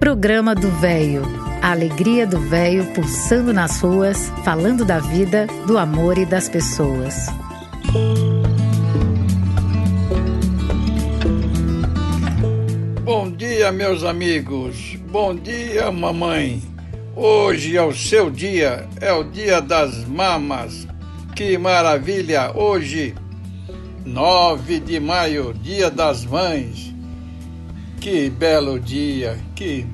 Programa do Véio. A alegria do véio pulsando nas ruas, falando da vida, do amor e das pessoas. Bom dia, meus amigos. Bom dia, mamãe. Hoje é o seu dia, é o dia das mamas. Que maravilha! Hoje, 9 de maio, dia das mães. Que belo dia, que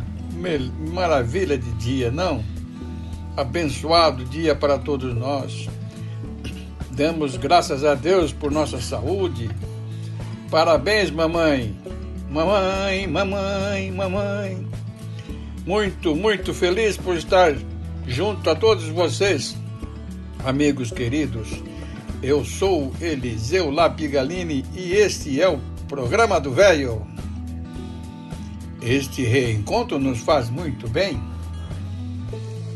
maravilha de dia, não? Abençoado dia para todos nós. Damos graças a Deus por nossa saúde. Parabéns, mamãe. Mamãe, mamãe, mamãe. Muito, muito feliz por estar junto a todos vocês, amigos queridos. Eu sou Eliseu Lapigalini e este é o programa do Velho. Este reencontro nos faz muito bem.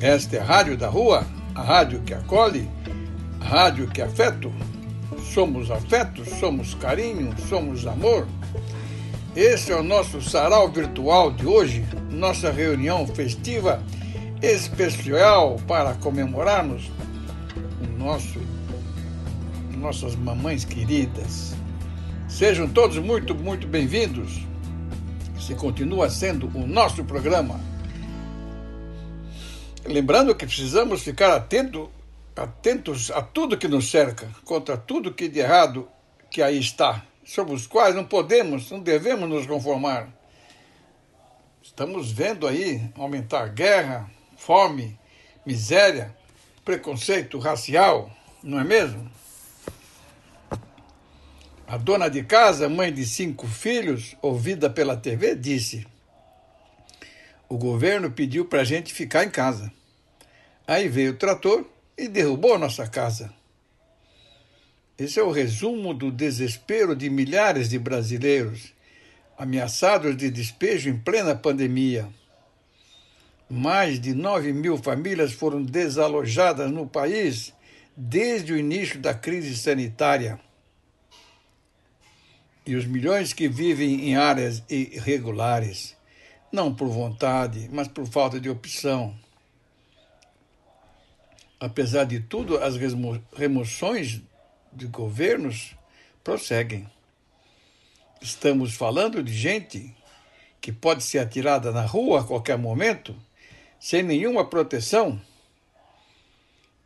Esta é a Rádio da Rua, a rádio que acolhe, a rádio que afeto. Somos afeto, somos carinho, somos amor. Esse é o nosso sarau virtual de hoje, nossa reunião festiva especial para comemorarmos o nosso, nossas mamães queridas. Sejam todos muito, muito bem-vindos e continua sendo o nosso programa. Lembrando que precisamos ficar atento, atentos a tudo que nos cerca, contra tudo que de errado que aí está, sobre os quais não podemos, não devemos nos conformar. Estamos vendo aí aumentar guerra, fome, miséria, preconceito racial, não é mesmo? A dona de casa, mãe de cinco filhos, ouvida pela TV, disse: O governo pediu para a gente ficar em casa. Aí veio o trator e derrubou a nossa casa. Esse é o resumo do desespero de milhares de brasileiros ameaçados de despejo em plena pandemia. Mais de 9 mil famílias foram desalojadas no país desde o início da crise sanitária e os milhões que vivem em áreas irregulares, não por vontade, mas por falta de opção. Apesar de tudo, as remoções de governos prosseguem. Estamos falando de gente que pode ser atirada na rua a qualquer momento, sem nenhuma proteção,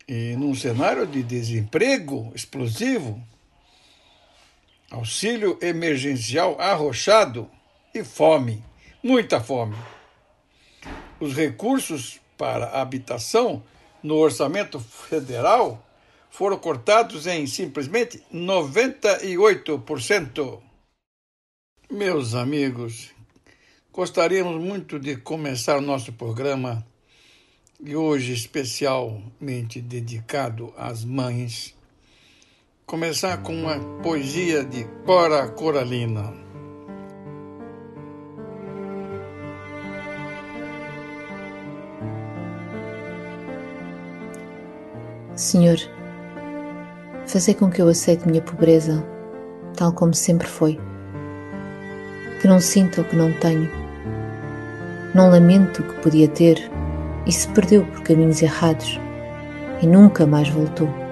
e num cenário de desemprego explosivo, auxílio emergencial arrochado e fome, muita fome. Os recursos para a habitação no orçamento federal foram cortados em simplesmente 98%. Meus amigos, gostaríamos muito de começar o nosso programa e hoje especialmente dedicado às mães começar com uma poesia de Cora Coralina. Senhor, fazer com que eu aceite minha pobreza, tal como sempre foi. Que não sinta o que não tenho. Não lamento o que podia ter e se perdeu por caminhos errados e nunca mais voltou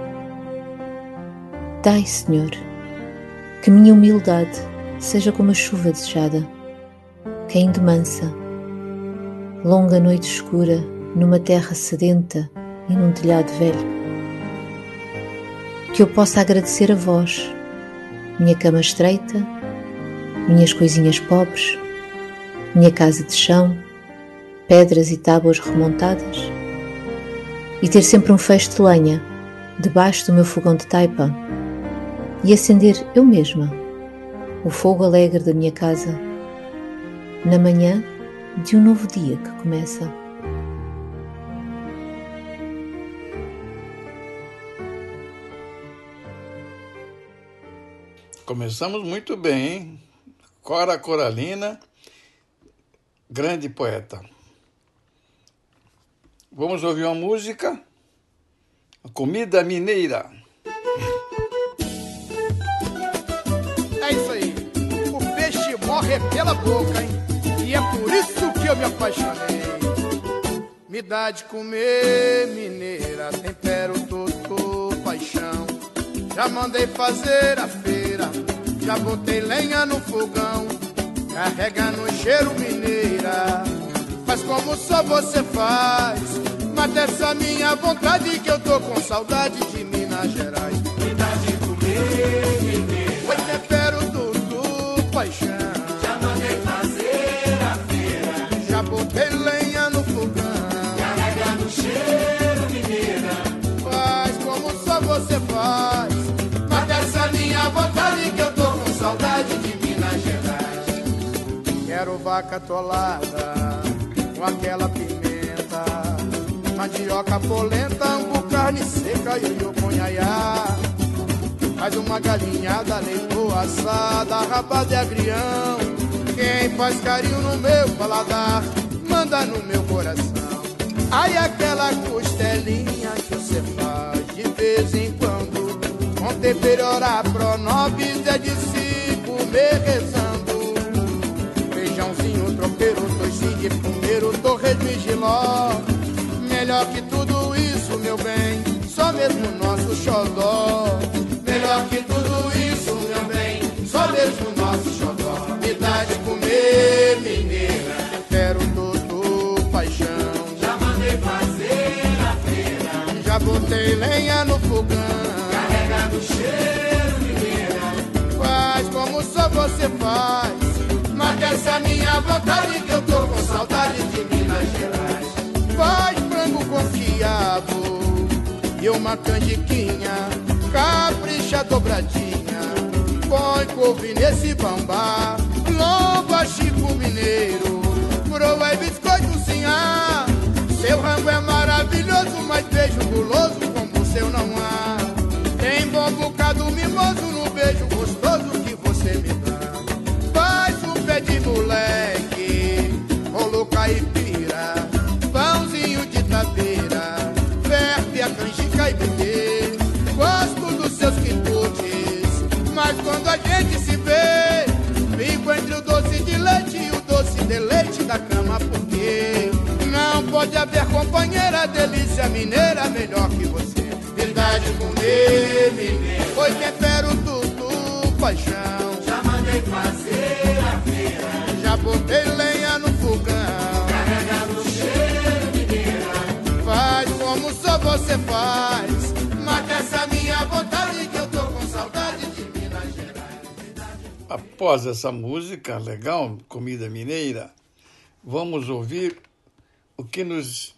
Dai, Senhor, que minha humildade seja como a chuva desejada, caindo mansa, longa noite escura numa terra sedenta e num telhado velho. Que eu possa agradecer a vós, minha cama estreita, minhas coisinhas pobres, minha casa de chão, pedras e tábuas remontadas, e ter sempre um feixe de lenha debaixo do meu fogão de taipa e acender eu mesma o fogo alegre da minha casa na manhã de um novo dia que começa. Começamos muito bem, hein? Cora Coralina, grande poeta. Vamos ouvir uma música, a Comida Mineira. Pela boca, hein? E é por isso que eu me apaixonei. Me dá de comer, mineira, tempero todo paixão. Já mandei fazer a feira, já botei lenha no fogão. Carrega no cheiro, mineira, faz como só você faz. Mata essa minha vontade que eu tô com saudade de Minas Gerais. Me dá de comer, mineira. Foi tempero tudo, paixão. Vaca atolada com aquela pimenta. Mandioca polenta, angu, carne seca, com iaiá. Faz uma galinhada, leitoa assada, rabada de agrião. Quem faz carinho no meu paladar, manda no meu coração. Ai, aquela costelinha que você faz de vez em quando. Com tempero ora pronobis é de se comer rezando. Feijãozinho, tropeiro, toicinho de primeiro, torresmo e giló. Melhor que tudo isso, meu bem, só mesmo nosso xodó. Melhor que tudo isso, meu bem, só mesmo nosso xodó. Me dá de comer, mineira, quero todo paixão. Já mandei fazer a feira. Já botei lenha no fogão. Carrega no cheiro, mineira. Faz como só você faz. Mata essa minha vontade que eu tô com saudade de Minas Gerais. Faz frango com quiabo e uma canjiquinha. Capricha dobradinha. Põe couve nesse bambá. Lomba Chico Mineiro. Broa e biscoito cozinhar. Seu rango é maravilhoso, mas beijo guloso como o seu não há. Tem bom bocado mimoso no a gente se vê, fico entre o doce de leite e o doce de leite da cama, porque não pode haver companheira delícia mineira melhor que você. Verdade comer, mineiro, foi tempero tudo, paixão. Já mandei fazer a feira. Já botei lenha no fogão. Carrega no cheiro, mineira. Faz como só você faz. Mata essa Após essa música legal, comida mineira, vamos ouvir o que nos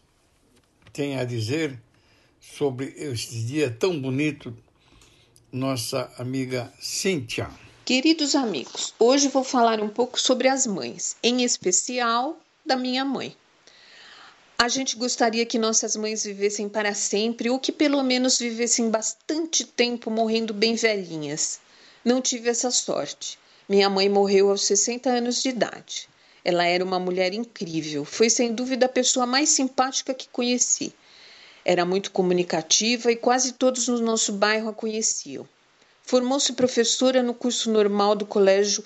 tem a dizer sobre este dia tão bonito, nossa amiga Cíntia. Queridos amigos, hoje vou falar um pouco sobre as mães, em especial da minha mãe. A gente gostaria que nossas mães vivessem para sempre ou que pelo menos vivessem bastante tempo morrendo bem velhinhas. Não tive essa sorte. Minha mãe morreu aos 60 anos de idade. Ela era uma mulher incrível, foi sem dúvida a pessoa mais simpática que conheci. Era muito comunicativa e quase todos no nosso bairro a conheciam. Formou-se professora no curso normal do Colégio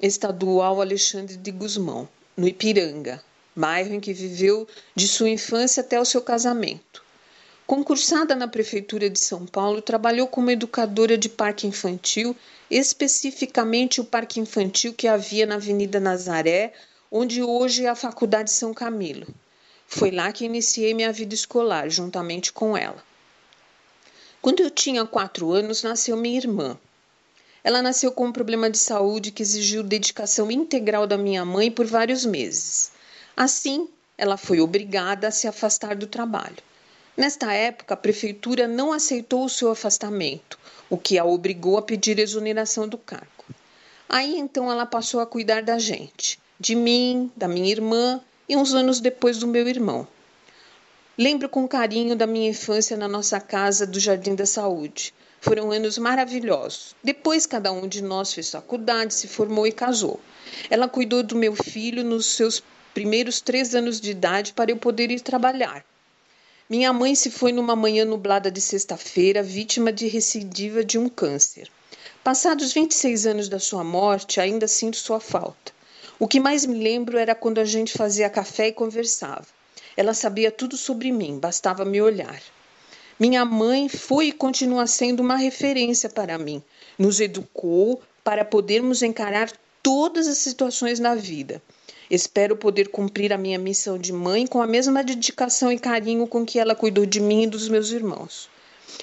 Estadual Alexandre de Guzmão, no Ipiranga, bairro em que viveu de sua infância até o seu casamento. Concursada na Prefeitura de São Paulo, trabalhou como educadora de parque infantil, especificamente o parque infantil que havia na Avenida Nazaré, onde hoje é a Faculdade São Camilo. Foi lá que iniciei minha vida escolar, juntamente com ela. Quando eu tinha quatro anos, nasceu minha irmã. Ela nasceu com um problema de saúde que exigiu dedicação integral da minha mãe por vários meses. Assim, ela foi obrigada a se afastar do trabalho. Nesta época, a prefeitura não aceitou o seu afastamento, o que a obrigou a pedir exoneração do cargo. Aí então ela passou a cuidar da gente, de mim, da minha irmã e uns anos depois do meu irmão. Lembro com carinho da minha infância na nossa casa do Jardim da Saúde. Foram anos maravilhosos. Depois, cada um de nós fez faculdade, se formou e casou. Ela cuidou do meu filho nos seus primeiros três anos de idade para eu poder ir trabalhar. Minha mãe se foi numa manhã nublada de sexta-feira, vítima de recidiva de um câncer. Passados 26 anos da sua morte, ainda sinto sua falta. O que mais me lembro era quando a gente fazia café e conversava. Ela sabia tudo sobre mim, bastava me olhar. Minha mãe foi e continua sendo uma referência para mim. Nos educou para podermos encarar todas as situações na vida. Espero poder cumprir a minha missão de mãe com a mesma dedicação e carinho com que ela cuidou de mim e dos meus irmãos.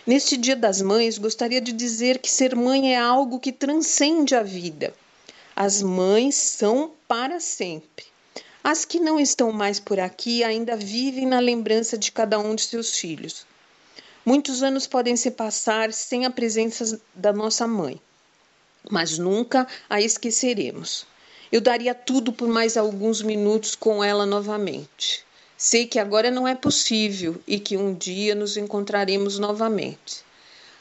Neste Dia das Mães, gostaria de dizer que ser mãe é algo que transcende a vida. As mães são para sempre. As que não estão mais por aqui ainda vivem na lembrança de cada um de seus filhos. Muitos anos podem se passar sem a presença da nossa mãe, mas nunca a esqueceremos. Eu daria tudo por mais alguns minutos com ela novamente. Sei que agora não é possível e que um dia nos encontraremos novamente.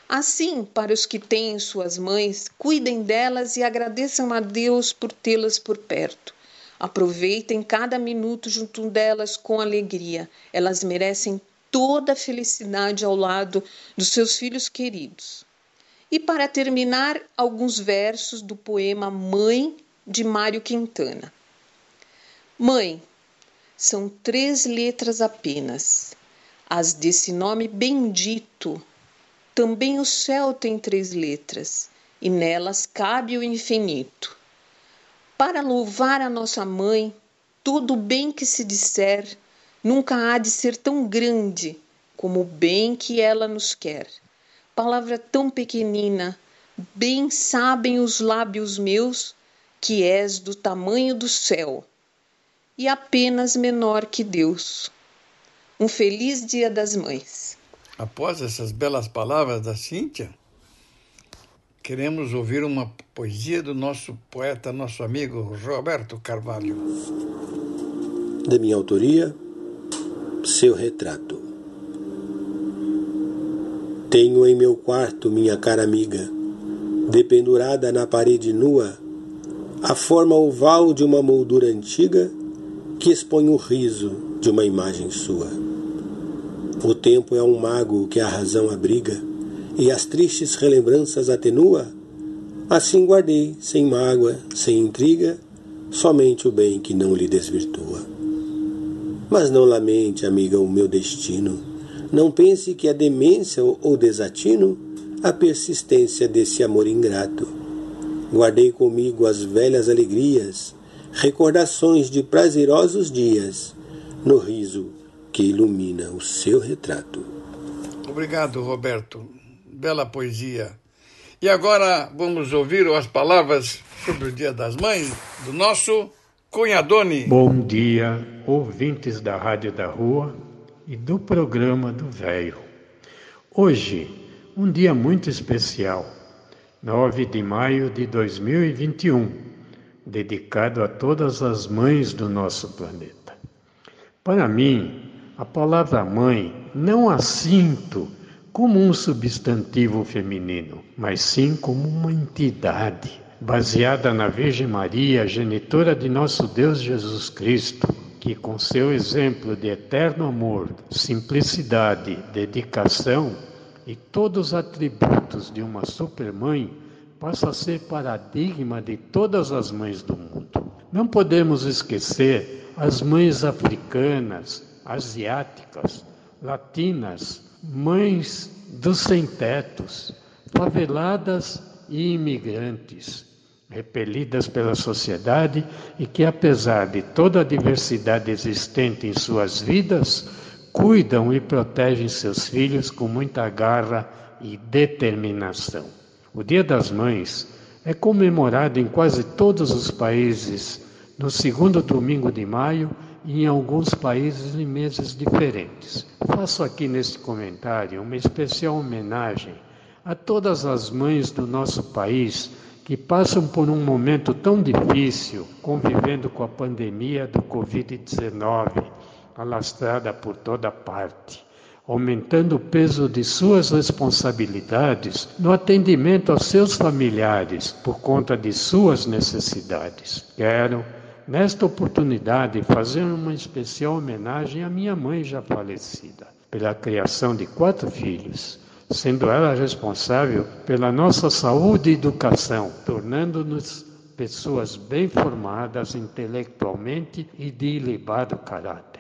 Assim, para os que têm suas mães, cuidem delas e agradeçam a Deus por tê-las por perto. Aproveitem cada minuto junto delas com alegria. Elas merecem toda a felicidade ao lado dos seus filhos queridos. E para terminar, alguns versos do poema Mãe de Mário Quintana. Mãe, são três letras apenas, as desse nome bendito. Também o céu tem três letras, e nelas cabe o infinito. Para louvar a nossa mãe, todo bem que se disser nunca há de ser tão grande como o bem que ela nos quer. Palavra tão pequenina, bem sabem os lábios meus que és do tamanho do céu e apenas menor que Deus. Um feliz Dia das Mães. Após essas belas palavras da Cíntia, queremos ouvir uma poesia do nosso poeta, nosso amigo Roberto Carvalho. Da minha autoria, seu retrato. Tenho em meu quarto, minha cara amiga, dependurada na parede nua, a forma oval de uma moldura antiga que expõe o riso de uma imagem sua. O tempo é um mago que a razão abriga e as tristes relembranças atenua. Assim guardei, sem mágoa, sem intriga, somente o bem que não lhe desvirtua. Mas não lamente, amiga, o meu destino. Não pense que a demência ou desatino a persistência desse amor ingrato Guardei comigo as velhas alegrias, recordações de prazerosos dias, no riso que ilumina o seu retrato. Obrigado, Roberto. Bela poesia. E agora vamos ouvir as palavras sobre o Dia das Mães do nosso Cunhadone. Bom dia, ouvintes da Rádio da Rua e do programa do Velho. Hoje, um dia muito especial 9 de maio de 2021, dedicado a todas as mães do nosso planeta. Para mim, a palavra mãe não a sinto como um substantivo feminino, mas sim como uma entidade baseada na Virgem Maria, genitora de nosso Deus Jesus Cristo, que com seu exemplo de eterno amor, simplicidade, dedicação e todos os atributos de uma supermãe passa a ser paradigma de todas as mães do mundo. Não podemos esquecer as mães africanas, asiáticas, latinas, mães dos sem-tetos, faveladas e imigrantes, repelidas pela sociedade e que, apesar de toda a diversidade existente em suas vidas, cuidam e protegem seus filhos com muita garra e determinação. O Dia das Mães é comemorado em quase todos os países no segundo domingo de maio e em alguns países em meses diferentes. Faço aqui neste comentário uma especial homenagem a todas as mães do nosso país que passam por um momento tão difícil convivendo com a pandemia do Covid-19 alastrada por toda parte, aumentando o peso de suas responsabilidades no atendimento aos seus familiares por conta de suas necessidades. Quero, nesta oportunidade, fazer uma especial homenagem à minha mãe já falecida, pela criação de quatro filhos sendo ela responsável pela nossa saúde e educação, tornando-nos pessoas bem formadas intelectualmente e de ilibado caráter,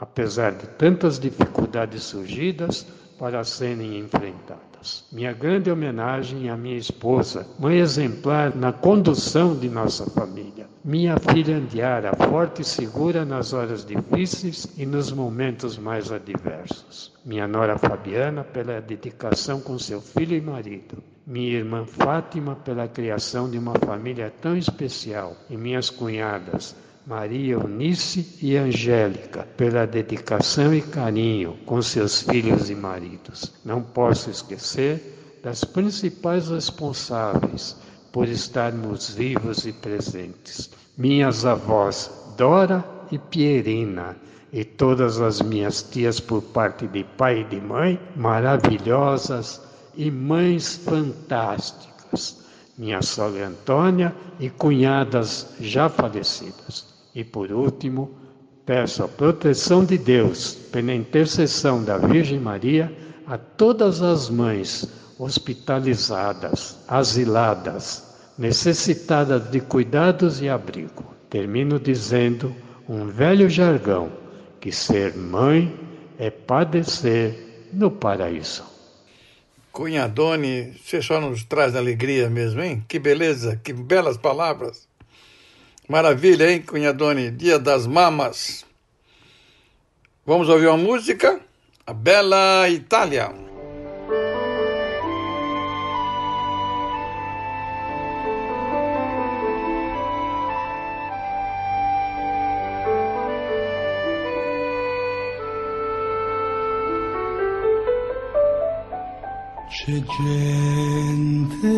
apesar de tantas dificuldades surgidas para serem enfrentadas. Minha grande homenagem à minha esposa, mãe exemplar na condução de nossa família. Minha filha Andiara, forte e segura nas horas difíceis e nos momentos mais adversos. Minha nora Fabiana, pela dedicação com seu filho e marido. Minha irmã Fátima, pela criação de uma família tão especial. E minhas cunhadas, Maria Eunice e Angélica, pela dedicação e carinho com seus filhos e maridos. Não posso esquecer das principais responsáveis por estarmos vivos e presentes. Minhas avós Dora e Pierina, e todas as minhas tias por parte de pai e de mãe, maravilhosas e mães fantásticas. Minha sogra Antônia e cunhadas já falecidas. E por último, peço a proteção de Deus, pela intercessão da Virgem Maria, a todas as mães hospitalizadas, asiladas, necessitadas de cuidados e abrigo. Termino dizendo um velho jargão: que ser mãe é padecer no paraíso. Cunhadone, você só nos traz alegria mesmo, hein? Que beleza, que belas palavras. Maravilha, hein, Cunhadone? Dia das Mamas. Vamos ouvir uma música? A Bela Itália. C'è gente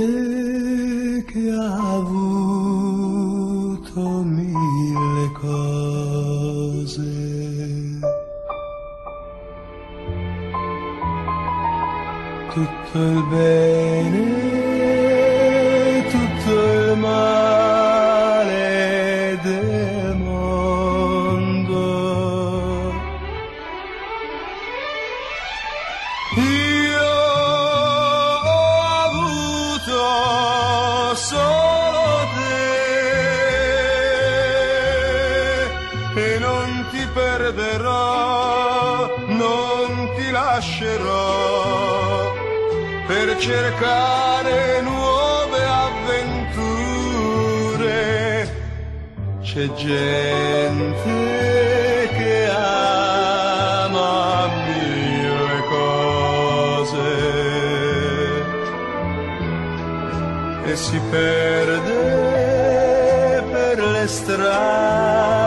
che ha avuto Öl cercare nuove avventure. C'è gente che ama mille cose e si perde per le strade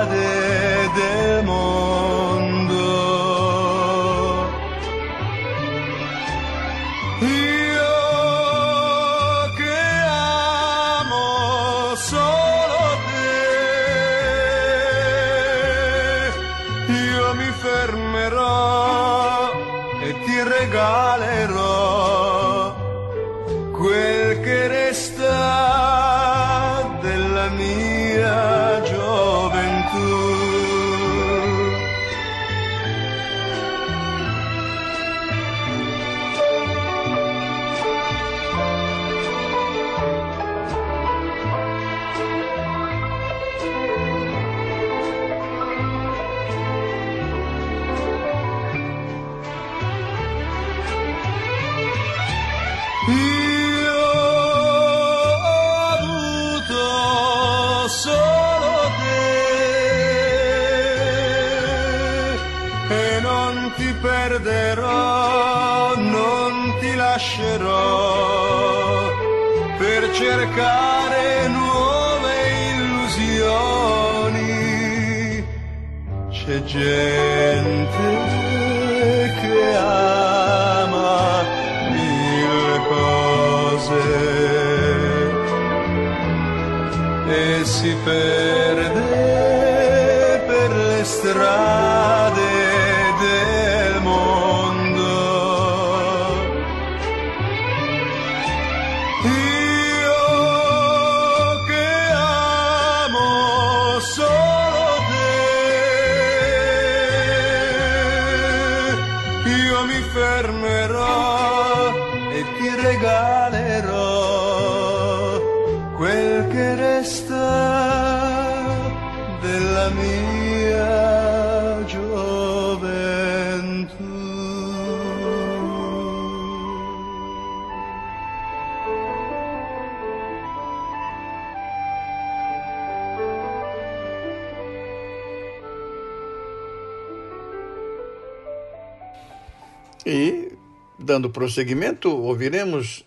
dando prosseguimento, ouviremos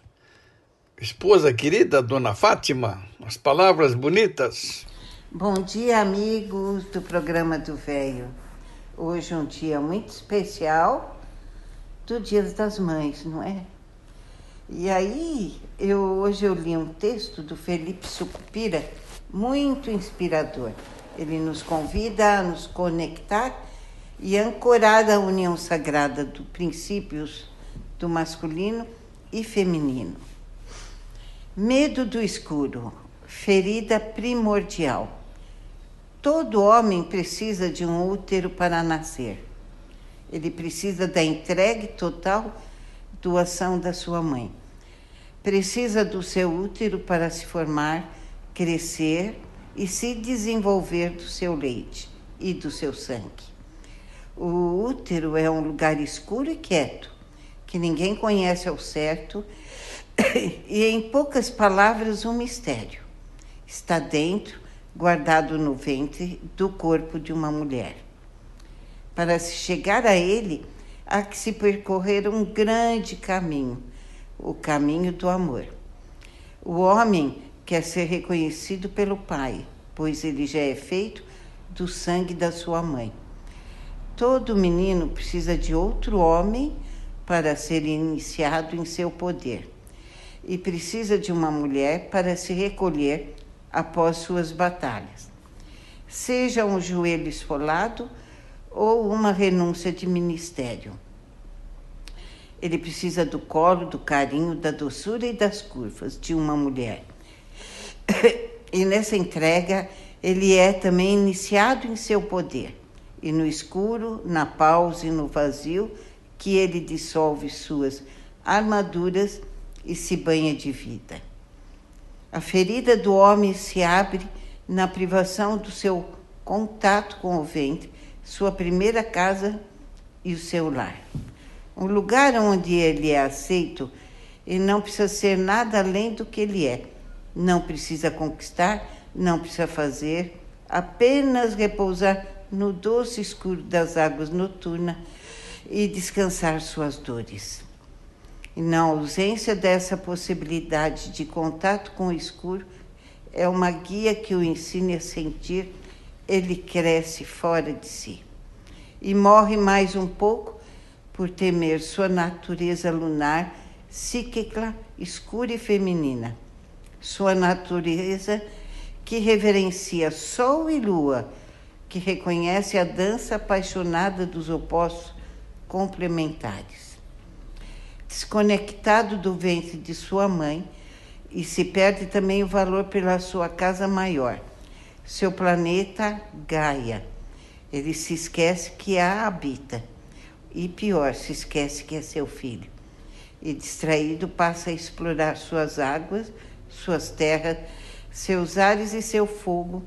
esposa querida, Dona Fátima, as palavras bonitas. Bom dia, amigos do programa do Velho. Hoje é um dia muito especial do Dia das Mães, não é? E aí, eu, hoje eu li um texto do Felipe Sucupira, muito inspirador. Ele nos convida a nos conectar e ancorar a união sagrada dos princípios do masculino e feminino. Medo do escuro, ferida primordial. Todo homem precisa de um útero para nascer. Ele precisa da entrega total doação da sua mãe. Precisa do seu útero para se formar, crescer e se desenvolver do seu leite e do seu sangue. O útero é um lugar escuro e quieto, que ninguém conhece ao certo, e em poucas palavras, um mistério. Está dentro, guardado no ventre do corpo de uma mulher. Para se chegar a ele, há que se percorrer um grande caminho, o caminho do amor. O homem quer ser reconhecido pelo pai, pois ele já é feito do sangue da sua mãe. Todo menino precisa de outro homem para ser iniciado em seu poder, e precisa de uma mulher para se recolher após suas batalhas. Seja um joelho esfolado ou uma renúncia de ministério. Ele precisa do colo, do carinho, da doçura e das curvas de uma mulher. E nessa entrega, ele é também iniciado em seu poder. E no escuro, na pausa e no vazio, que ele dissolve suas armaduras e se banha de vida. A ferida do homem se abre na privação do seu contato com o ventre, sua primeira casa e o seu lar. Um lugar onde ele é aceito e não precisa ser nada além do que ele é. Não precisa conquistar, não precisa fazer, apenas repousar no doce escuro das águas noturnas e descansar suas dores. E na ausência dessa possibilidade de contato com o escuro, é uma guia que o ensina a sentir, ele cresce fora de si. E morre mais um pouco por temer sua natureza lunar, psíquica, escura e feminina. Sua natureza que reverencia sol e lua, que reconhece a dança apaixonada dos opostos complementares. Desconectado do ventre de sua mãe, e se perde também o valor pela sua casa maior, seu planeta Gaia. Ele se esquece que a habita. E pior, se esquece que é seu filho. E distraído passa a explorar suas águas, suas terras, seus ares e seu fogo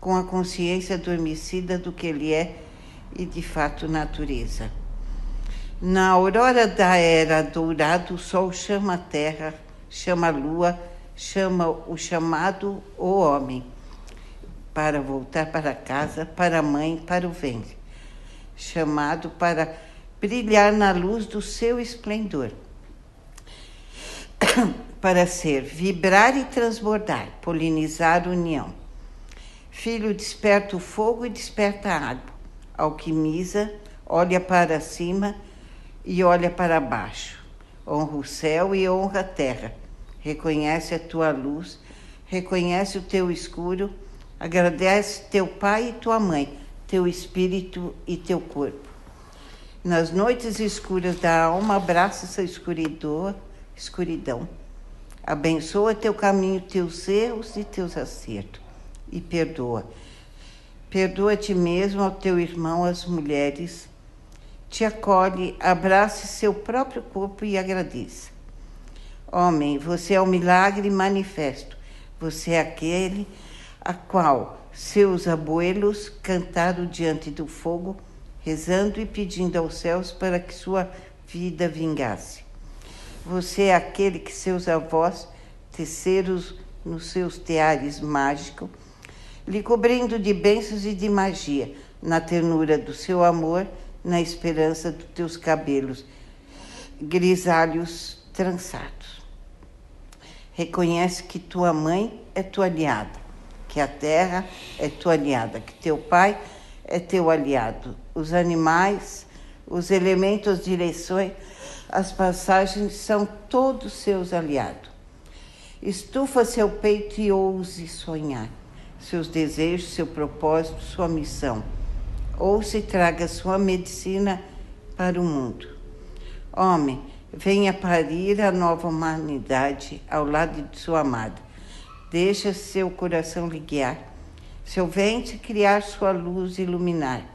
com a consciência adormecida do que ele é e de fato natureza. Na aurora da era dourada, o sol chama a terra, chama a lua, chama o chamado o homem para voltar para casa, para a mãe, para o ventre, chamado para brilhar na luz do seu esplendor, para ser, vibrar e transbordar, polinizar união Filho, desperta o fogo e desperta a água. Alquimiza, olha para cima e olha para baixo. Honra o céu e honra a terra. Reconhece a tua luz, reconhece o teu escuro, agradece teu pai e tua mãe, teu espírito e teu corpo. Nas noites escuras da alma, abraça essa escuridão, escuridão. Abençoa teu caminho, teus erros e teus acertos e perdoa. Perdoa a ti mesmo, ao teu irmão, as mulheres. Te acolhe, abrace seu próprio corpo e agradeça. Homem, você é o um milagre manifesto. Você é aquele a qual seus abuelos cantaram diante do fogo, rezando e pedindo aos céus para que sua vida vingasse. Você é aquele que seus avós teceram nos seus teares mágicos, lhe cobrindo de bênçãos e de magia, na ternura do seu amor, na esperança dos teus cabelos grisalhos trançados. Reconhece que tua mãe é tua aliada, que a terra é tua aliada, que teu pai é teu aliado, os animais, os elementos, as direções, as passagens são todos seus aliados. Estufa seu peito e ouse sonhar seus desejos, seu propósito, sua missão. Ou se traga sua medicina para o mundo. Homem, venha parir a nova humanidade ao lado de sua amada. Deixa seu coração lhe guiar, seu ventre criar sua luz iluminar.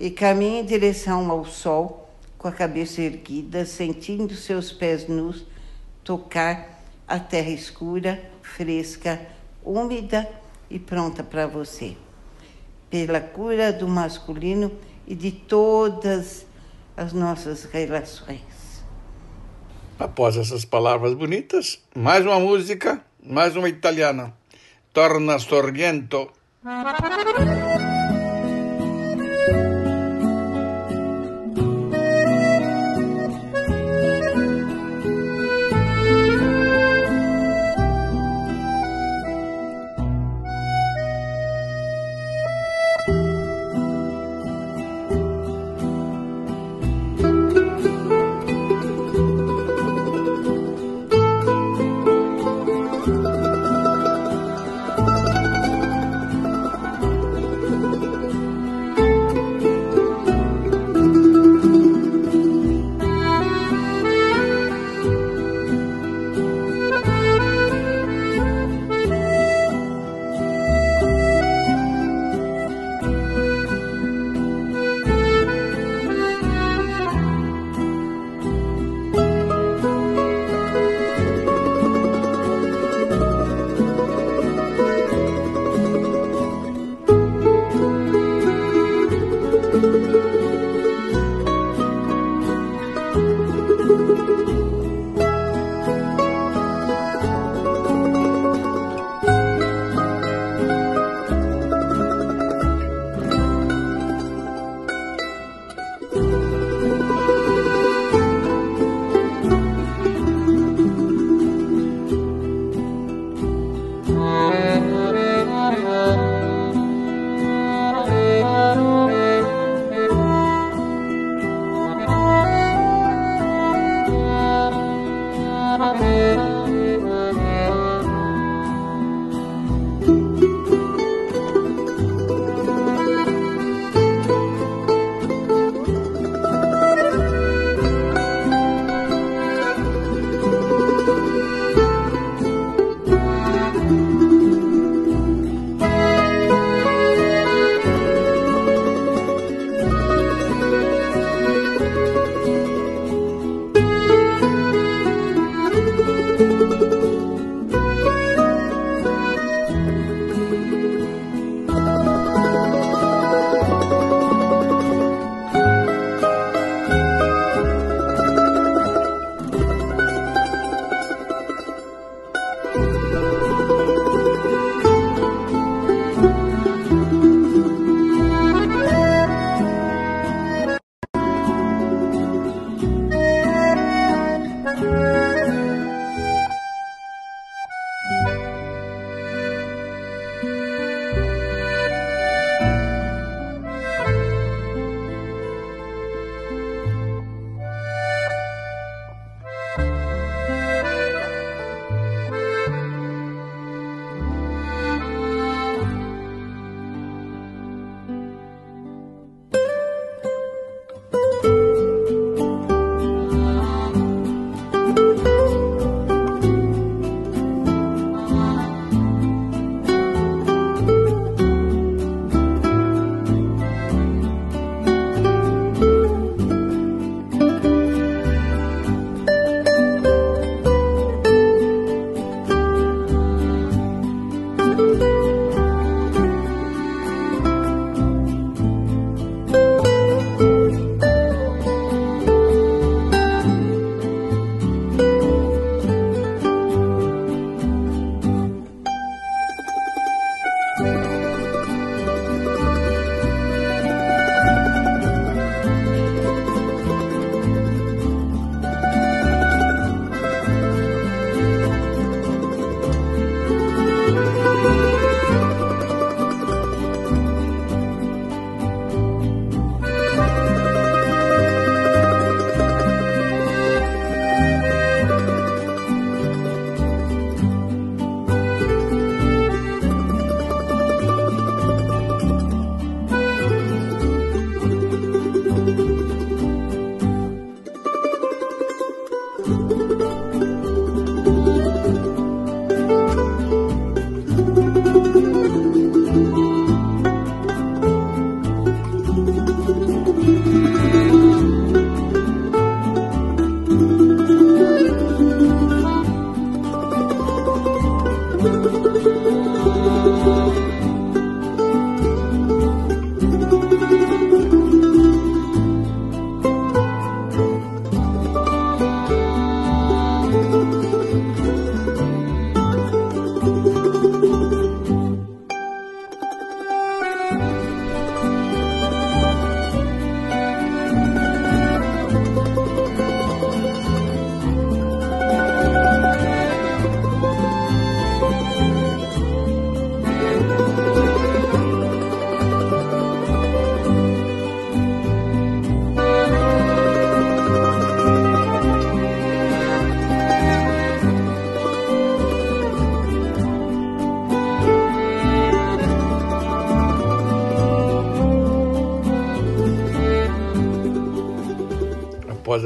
E caminhe em direção ao sol, com a cabeça erguida, sentindo seus pés nus tocar a terra escura, fresca, úmida e pronta para você. Pela cura do masculino e de todas as nossas relações. Após essas palavras bonitas, mais uma música, mais uma italiana. Torna Sorrento.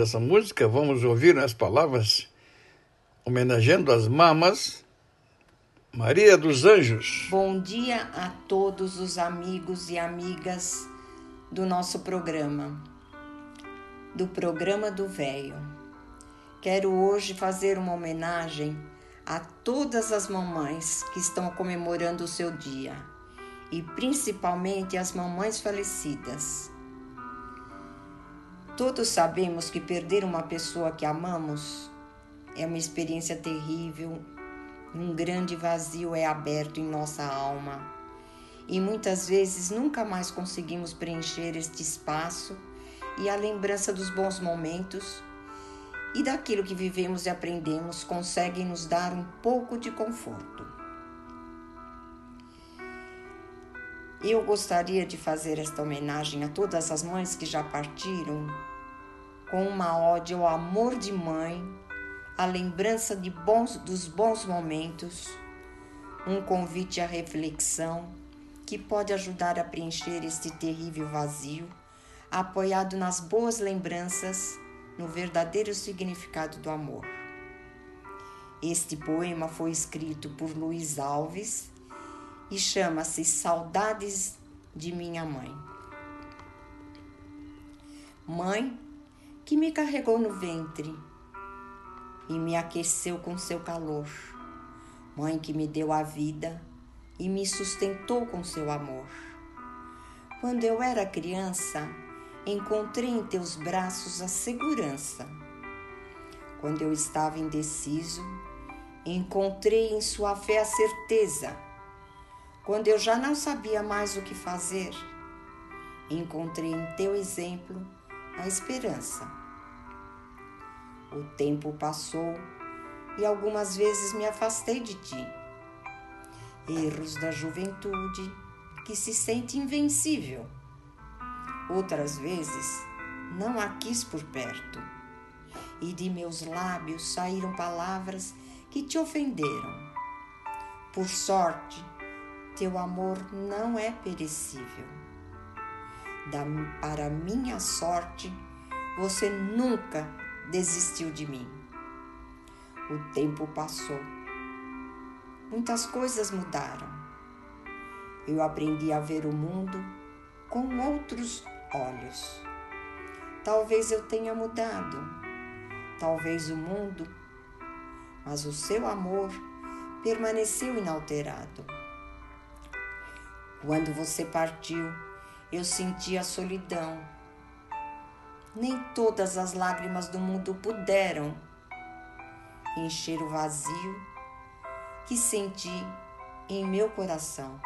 Essa música, vamos ouvir as palavras homenageando as mamas Maria dos Anjos. Bom dia a todos os amigos e amigas do nosso programa, do programa do Véio. Quero hoje fazer uma homenagem a todas as mamães que estão comemorando o seu dia e principalmente as mamães falecidas. Todos sabemos que perder uma pessoa que amamos é uma experiência terrível, um grande vazio é aberto em nossa alma e muitas vezes nunca mais conseguimos preencher este espaço e a lembrança dos bons momentos e daquilo que vivemos e aprendemos consegue nos dar um pouco de conforto. Eu gostaria de fazer esta homenagem a todas as mães que já partiram, com uma ode ao amor de mãe, a lembrança de bons, dos bons momentos, um convite à reflexão que pode ajudar a preencher este terrível vazio, apoiado nas boas lembranças, no verdadeiro significado do amor. Este poema foi escrito por Luiz Alves e chama-se Saudades de Minha Mãe. Mãe que me carregou no ventre e me aqueceu com seu calor. Mãe que me deu a vida e me sustentou com seu amor. Quando eu era criança, encontrei em teus braços a segurança. Quando eu estava indeciso, encontrei em sua fé a certeza. Quando eu já não sabia mais o que fazer, encontrei em teu exemplo a esperança. O tempo passou e algumas vezes me afastei de ti. Erros da juventude que se sente invencível. Outras vezes não a quis por perto. E de meus lábios saíram palavras que te ofenderam. Por sorte, teu amor não é perecível. Da, para minha sorte, você nunca desistiu de mim. O tempo passou. Muitas coisas mudaram. Eu aprendi a ver o mundo com outros olhos. Talvez eu tenha mudado, talvez o mundo, mas o seu amor permaneceu inalterado. Quando você partiu, eu senti a solidão. Nem todas as lágrimas do mundo puderam encher o vazio que senti em meu coração.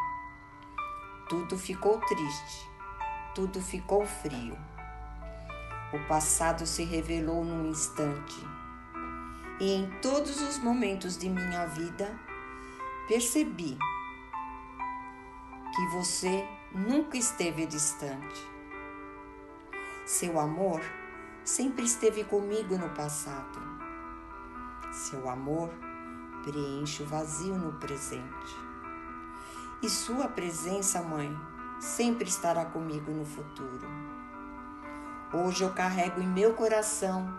Tudo ficou triste, tudo ficou frio. O passado se revelou num instante, e em todos os momentos de minha vida percebi que você nunca esteve distante. Seu amor sempre esteve comigo no passado. Seu amor preenche o vazio no presente. E sua presença, mãe, sempre estará comigo no futuro. Hoje eu carrego em meu coração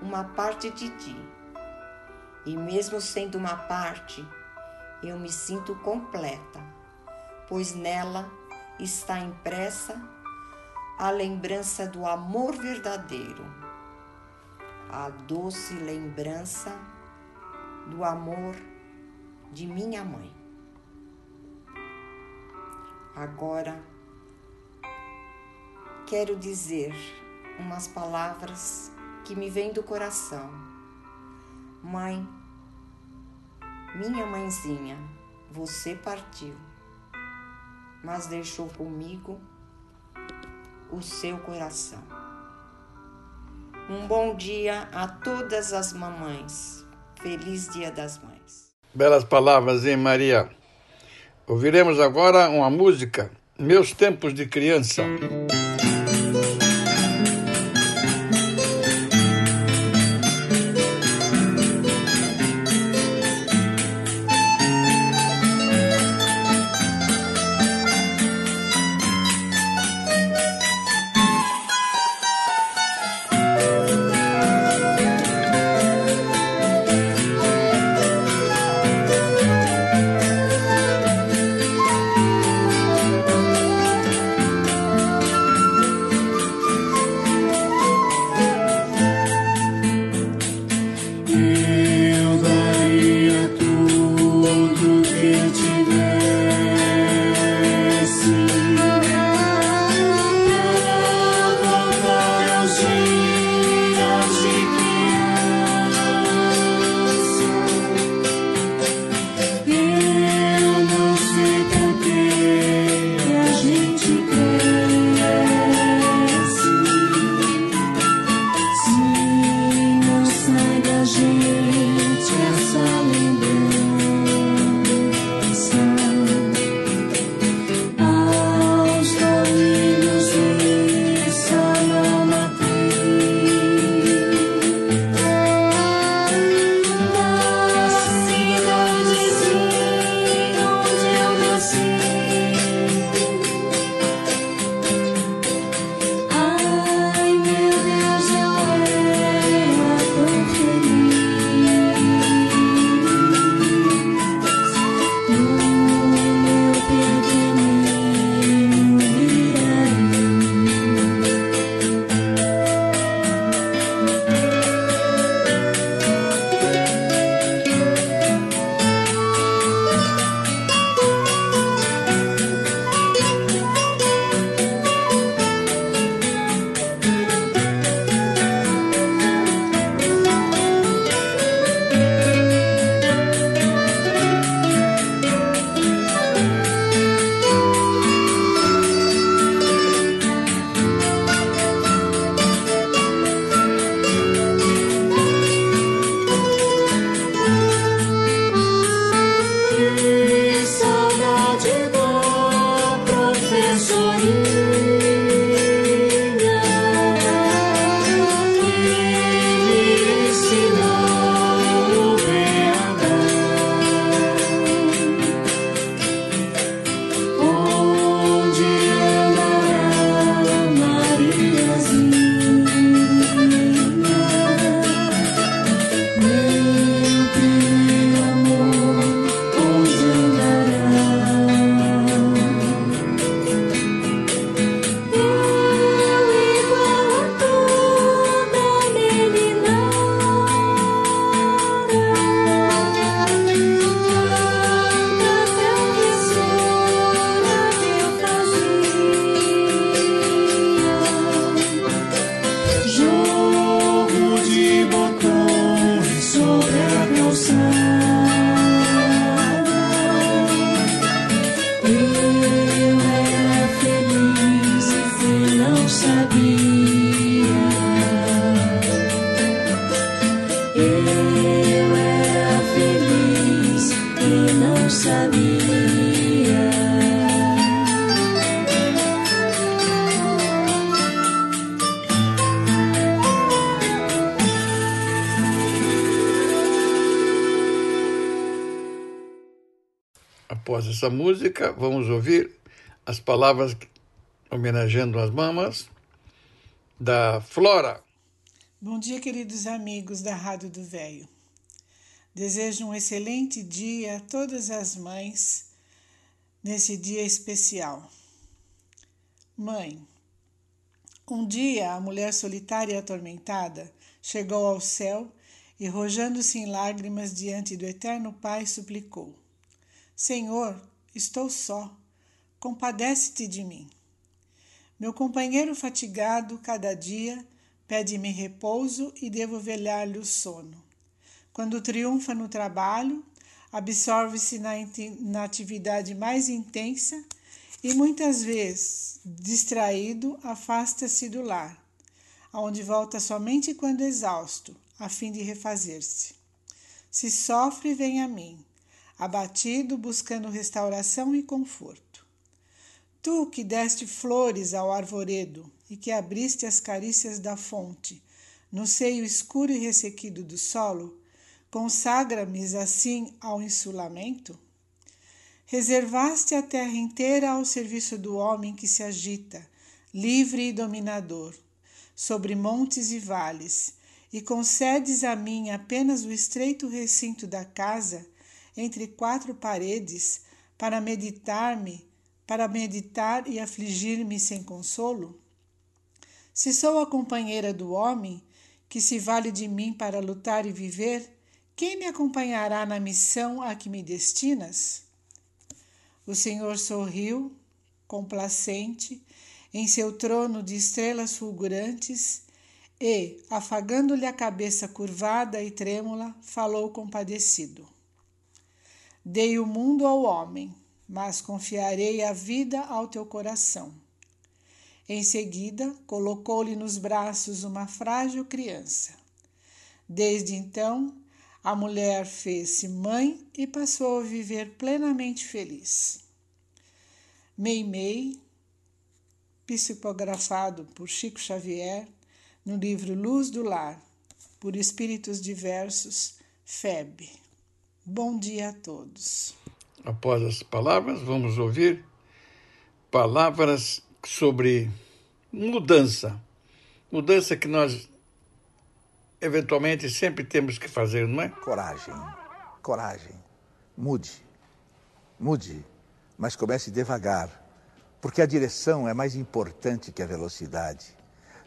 uma parte de ti. E mesmo sendo uma parte, eu me sinto completa pois nela está impressa a lembrança do amor verdadeiro, a doce lembrança do amor de minha mãe. Agora quero dizer umas palavras que me vêm do coração. Mãe, minha mãezinha, você partiu mas deixou comigo o seu coração. Um bom dia a todas as mamães. Feliz Dia das Mães. Belas palavras, hein, Maria? Ouviremos agora uma música, Meus Tempos de Criança. Música, vamos ouvir as palavras homenageando as mamas da Flora. Bom dia, queridos amigos da Rádio do Velho. Desejo um excelente dia a todas as mães nesse dia especial. Mãe, um dia a mulher solitária e atormentada chegou ao céu e, rojando-se em lágrimas diante do Eterno Pai, suplicou: Senhor, estou só, compadece-te de mim. Meu companheiro fatigado cada dia pede-me repouso e devo velhar-lhe o sono. Quando triunfa no trabalho, absorve-se na, na atividade mais intensa e muitas vezes, distraído, afasta-se do lar, aonde volta somente quando exausto, a fim de refazer-se. Se sofre, vem a mim abatido, buscando restauração e conforto. Tu que deste flores ao arvoredo e que abriste as carícias da fonte, no seio escuro e ressequido do solo, consagra-me assim ao insulamento? Reservaste a terra inteira ao serviço do homem que se agita, livre e dominador, sobre montes e vales, e concedes a mim apenas o estreito recinto da casa entre quatro paredes para meditar-me, para meditar e afligir-me sem consolo? Se sou a companheira do homem, que se vale de mim para lutar e viver, quem me acompanhará na missão a que me destinas? O Senhor sorriu, complacente, em seu trono de estrelas fulgurantes, e, afagando-lhe a cabeça curvada e trêmula, falou compadecido. Dei o mundo ao homem, mas confiarei a vida ao teu coração. Em seguida, colocou-lhe nos braços uma frágil criança. Desde então, a mulher fez-se mãe e passou a viver plenamente feliz. Meimei, psicografado por Chico Xavier, no livro Luz do Lar, por Espíritos Diversos, FEB. Bom dia a todos. Após as palavras, vamos ouvir palavras sobre mudança. Mudança que nós eventualmente sempre temos que fazer, não é? Coragem, coragem. Mude, mude, mas comece devagar, porque a direção é mais importante que a velocidade.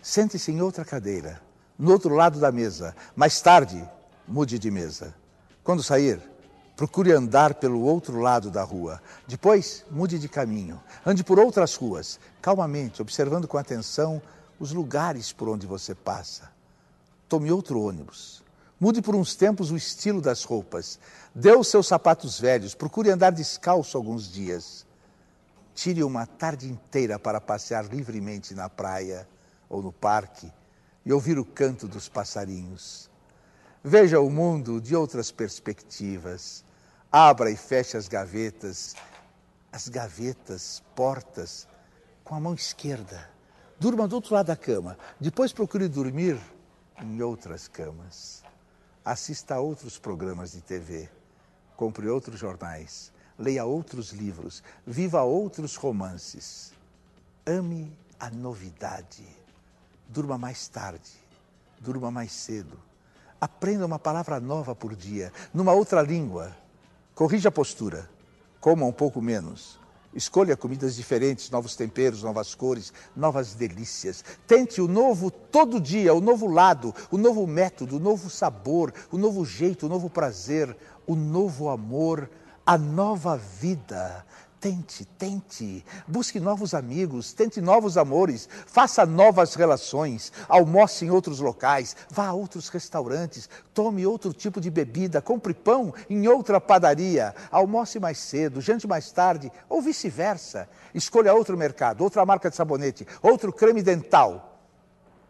Sente-se em outra cadeira, no outro lado da mesa. Mais tarde, mude de mesa. Quando sair, Procure andar pelo outro lado da rua. Depois, mude de caminho. Ande por outras ruas, calmamente, observando com atenção os lugares por onde você passa. Tome outro ônibus. Mude por uns tempos o estilo das roupas. Dê os seus sapatos velhos. Procure andar descalço alguns dias. Tire uma tarde inteira para passear livremente na praia ou no parque e ouvir o canto dos passarinhos. Veja o mundo de outras perspectivas. Abra e feche as gavetas, as gavetas, portas, com a mão esquerda. Durma do outro lado da cama. Depois procure dormir em outras camas. Assista a outros programas de TV. Compre outros jornais. Leia outros livros. Viva outros romances. Ame a novidade. Durma mais tarde. Durma mais cedo. Aprenda uma palavra nova por dia, numa outra língua. Corrija a postura. Coma um pouco menos. Escolha comidas diferentes, novos temperos, novas cores, novas delícias. Tente o novo todo dia, o novo lado, o novo método, o novo sabor, o novo jeito, o novo prazer, o novo amor, a nova vida. Tente, tente. Busque novos amigos, tente novos amores, faça novas relações, almoce em outros locais, vá a outros restaurantes, tome outro tipo de bebida, compre pão em outra padaria, almoce mais cedo, jante mais tarde, ou vice-versa. Escolha outro mercado, outra marca de sabonete, outro creme dental.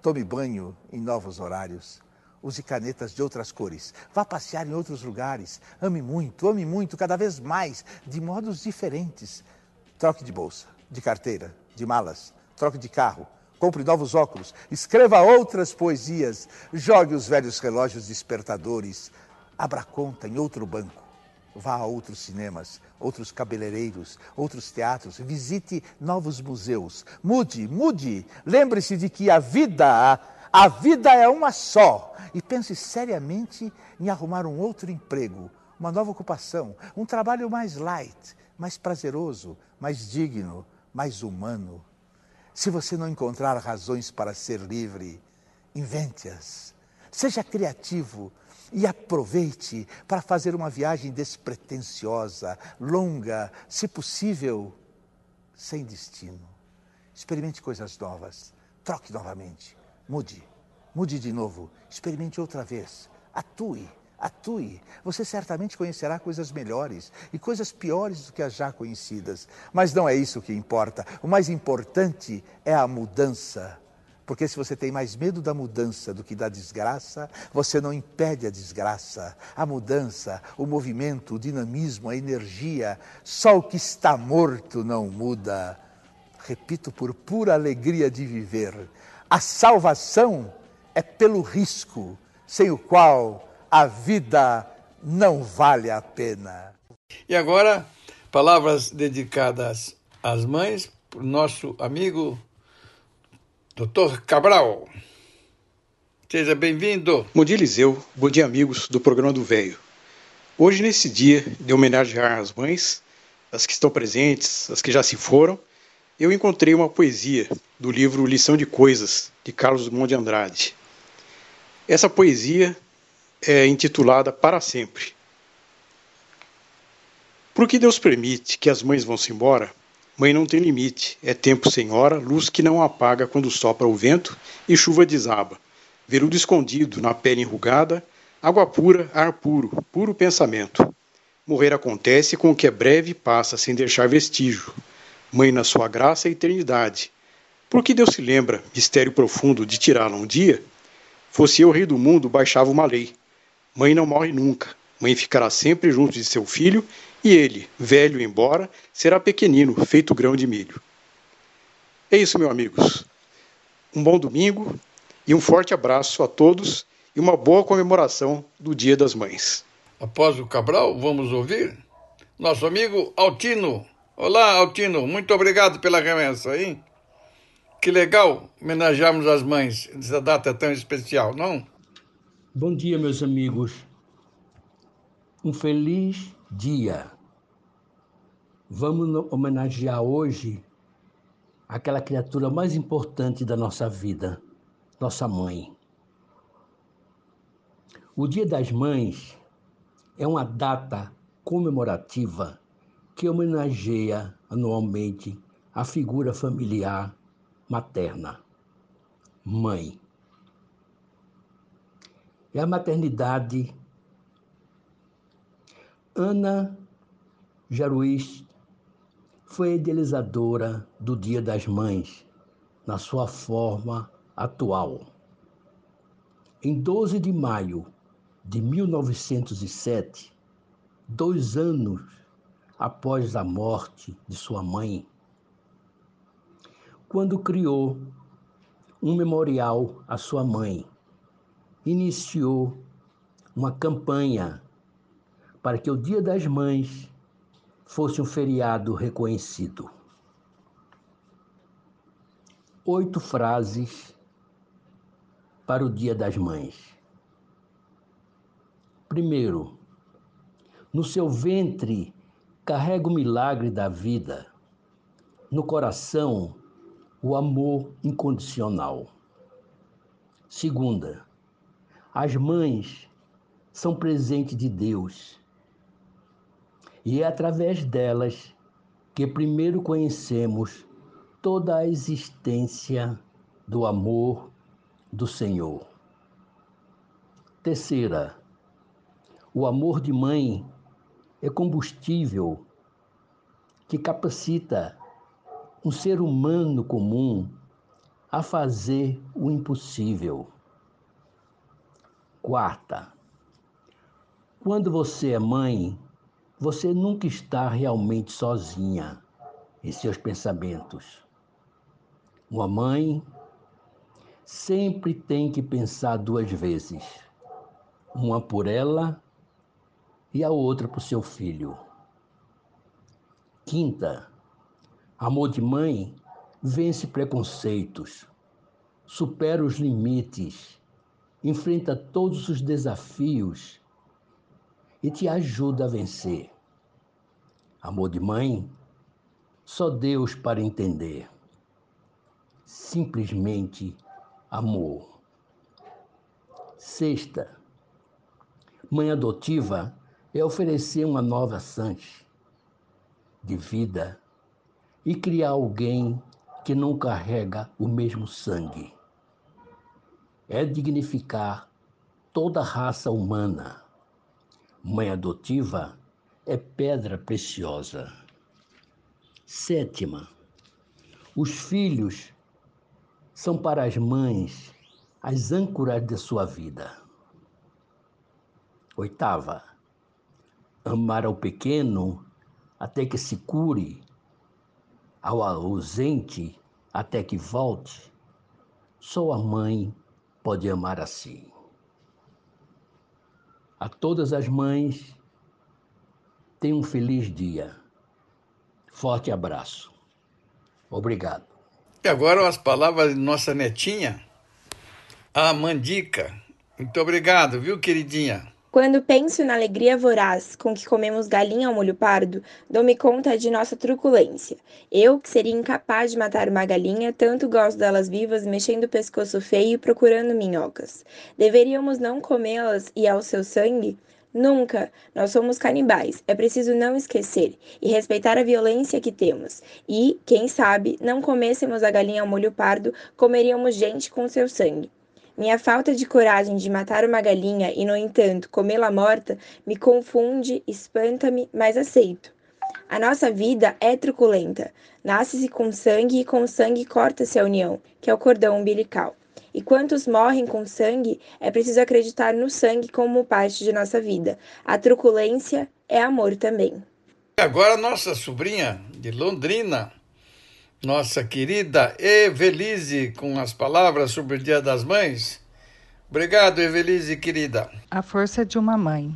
Tome banho em novos horários. Use canetas de outras cores. Vá passear em outros lugares. Ame muito, ame muito, cada vez mais, de modos diferentes. Troque de bolsa, de carteira, de malas. Troque de carro. Compre novos óculos. Escreva outras poesias. Jogue os velhos relógios despertadores. Abra conta em outro banco. Vá a outros cinemas, outros cabeleireiros, outros teatros, visite novos museus. Mude, mude. Lembre-se de que a vida a vida é uma só. E pense seriamente em arrumar um outro emprego, uma nova ocupação, um trabalho mais light, mais prazeroso, mais digno, mais humano. Se você não encontrar razões para ser livre, invente-as. Seja criativo e aproveite para fazer uma viagem despretensiosa, longa, se possível, sem destino. Experimente coisas novas, troque novamente. Mude, mude de novo, experimente outra vez, atue, atue. Você certamente conhecerá coisas melhores e coisas piores do que as já conhecidas. Mas não é isso que importa. O mais importante é a mudança. Porque se você tem mais medo da mudança do que da desgraça, você não impede a desgraça. A mudança, o movimento, o dinamismo, a energia, só o que está morto não muda. Repito por pura alegria de viver. A salvação é pelo risco, sem o qual a vida não vale a pena. E agora, palavras dedicadas às mães, para o nosso amigo Dr. Cabral. Seja bem-vindo. Bom dia, Eliseu. Bom dia, amigos do programa do Velho. Hoje, nesse dia de homenagear as mães, as que estão presentes, as que já se foram, eu encontrei uma poesia do livro Lição de Coisas, de Carlos Drummond de Andrade. Essa poesia é intitulada Para Sempre. Por que Deus permite que as mães vão-se embora? Mãe não tem limite, é tempo sem hora, luz que não apaga quando sopra o vento e chuva desaba. Veludo escondido na pele enrugada, água pura, ar puro, puro pensamento. Morrer acontece com o que é breve passa sem deixar vestígio mãe na sua graça e eternidade. Por que Deus se lembra, mistério profundo, de tirá-la um dia? Fosse eu rei do mundo, baixava uma lei. Mãe não morre nunca. Mãe ficará sempre junto de seu filho, e ele, velho embora, será pequenino, feito grão de milho. É isso, meus amigos. Um bom domingo e um forte abraço a todos e uma boa comemoração do Dia das Mães. Após o Cabral, vamos ouvir nosso amigo Altino. Olá, Altino, muito obrigado pela remessa, hein? Que legal homenagearmos as mães nessa data tão especial, não? Bom dia, meus amigos. Um feliz dia. Vamos homenagear hoje aquela criatura mais importante da nossa vida, nossa mãe. O Dia das Mães é uma data comemorativa que homenageia anualmente a figura familiar materna, mãe. É a maternidade. Ana Jaruiz foi idealizadora do Dia das Mães na sua forma atual. Em 12 de maio de 1907, dois anos após a morte de sua mãe, quando criou um memorial à sua mãe, iniciou uma campanha para que o Dia das Mães fosse um feriado reconhecido. Oito frases para o Dia das Mães. Primeiro, no seu ventre carrega o milagre da vida, no coração, o amor incondicional. Segunda, as mães são presente de Deus e é através delas que primeiro conhecemos toda a existência do amor do Senhor. Terceira, o amor de mãe é combustível que capacita um ser humano comum a fazer o impossível. Quarta, quando você é mãe, você nunca está realmente sozinha em seus pensamentos. Uma mãe sempre tem que pensar duas vezes, uma por ela e a outra por seu filho. Quinta, amor de mãe vence preconceitos, supera os limites, enfrenta todos os desafios e te ajuda a vencer. Amor de mãe, só Deus para entender. Simplesmente amor. Sexta, mãe adotiva é oferecer uma nova chance de vida e criar alguém que não carrega o mesmo sangue. É dignificar toda a raça humana. Mãe adotiva é pedra preciosa. Sétima, os filhos são para as mães as âncoras de sua vida. Oitava, amar ao pequeno até que se cure ao ausente até que volte, só a mãe pode amar assim. A todas as mães, tenham um feliz dia. Forte abraço. Obrigado. E agora as palavras de nossa netinha, a Mandica. Muito obrigado, viu, queridinha? Quando penso na alegria voraz com que comemos galinha ao molho pardo, dou-me conta de nossa truculência. Eu, que seria incapaz de matar uma galinha, tanto gosto delas vivas, mexendo o pescoço feio e procurando minhocas. Deveríamos não comê-las e ao seu sangue? Nunca! Nós somos canibais. É preciso não esquecer e respeitar a violência que temos. E, quem sabe, não comêssemos a galinha ao molho pardo, comeríamos gente com seu sangue. Minha falta de coragem de matar uma galinha e, no entanto, comê-la morta me confunde, espanta-me, mas aceito. A nossa vida é truculenta. Nasce-se com sangue e com sangue corta-se a união, que é o cordão umbilical. E quantos morrem com sangue, é preciso acreditar no sangue como parte de nossa vida. A truculência é amor também. Agora, nossa sobrinha de Londrina, nossa querida Evelise com as palavras sobre o Dia das Mães. Obrigado, Evelise, querida. A força de uma mãe.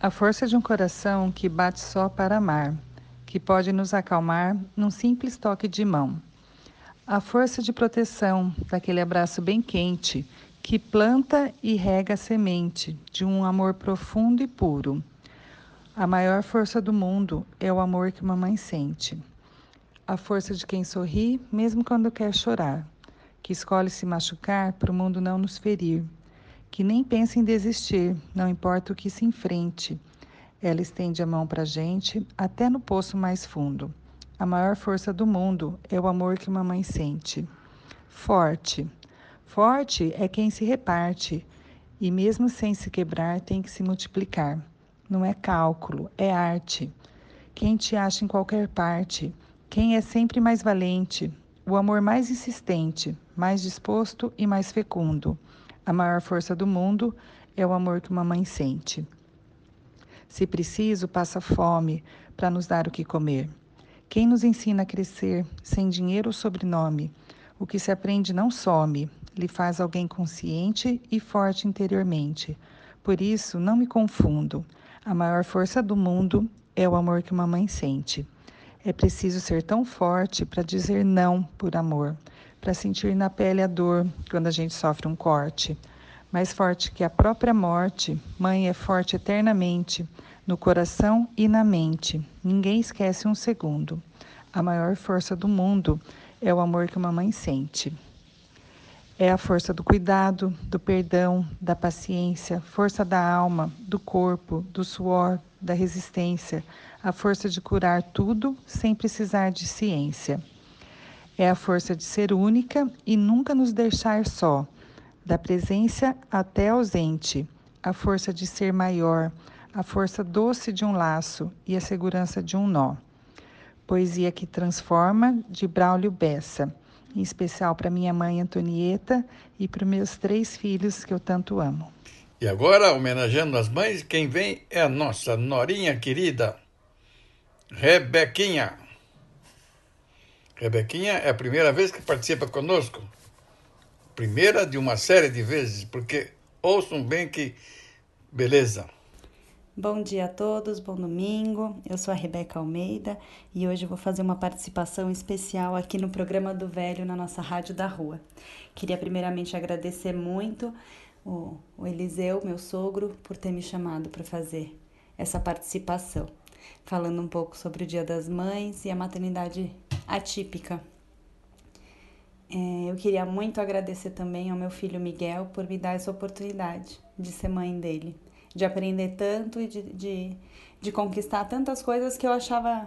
A força de um coração que bate só para amar, que pode nos acalmar num simples toque de mão. A força de proteção daquele abraço bem quente que planta e rega a semente de um amor profundo e puro. A maior força do mundo é o amor que uma mãe sente a força de quem sorri, mesmo quando quer chorar, que escolhe se machucar para o mundo não nos ferir, que nem pensa em desistir, não importa o que se enfrente. Ela estende a mão para a gente até no poço mais fundo. A maior força do mundo é o amor que uma mãe sente. Forte. Forte é quem se reparte e, mesmo sem se quebrar, tem que se multiplicar. Não é cálculo, é arte. Quem te acha em qualquer parte quem é sempre mais valente, o amor mais insistente, mais disposto e mais fecundo. A maior força do mundo é o amor que uma mãe sente. Se preciso, passa fome para nos dar o que comer. Quem nos ensina a crescer sem dinheiro ou sobrenome? O que se aprende não some, lhe faz alguém consciente e forte interiormente. Por isso, não me confundo. A maior força do mundo é o amor que uma mãe sente. É preciso ser tão forte para dizer não por amor, para sentir na pele a dor quando a gente sofre um corte. Mais forte que a própria morte, mãe é forte eternamente, no coração e na mente. Ninguém esquece um segundo. A maior força do mundo é o amor que uma mãe sente. É a força do cuidado, do perdão, da paciência, força da alma, do corpo, do suor, da resistência, a força de curar tudo sem precisar de ciência. É a força de ser única e nunca nos deixar só, da presença até ausente, a força de ser maior, a força doce de um laço e a segurança de um nó. Poesia que transforma, de Braulio Bessa, em especial para minha mãe Antonieta e para meus três filhos que eu tanto amo. E agora, homenageando as mães, quem vem é a nossa Norinha querida, Rebequinha. Rebequinha é a primeira vez que participa conosco. Primeira de uma série de vezes, porque ouçam bem que beleza. Bom dia a todos, bom domingo. Eu sou a Rebeca Almeida e hoje vou fazer uma participação especial aqui no programa do Velho na nossa Rádio da Rua. Queria primeiramente agradecer muito o, o Eliseu, meu sogro, por ter me chamado para fazer essa participação, falando um pouco sobre o Dia das Mães e a maternidade atípica. É, eu queria muito agradecer também ao meu filho Miguel por me dar essa oportunidade de ser mãe dele de aprender tanto e de, de, de conquistar tantas coisas que eu achava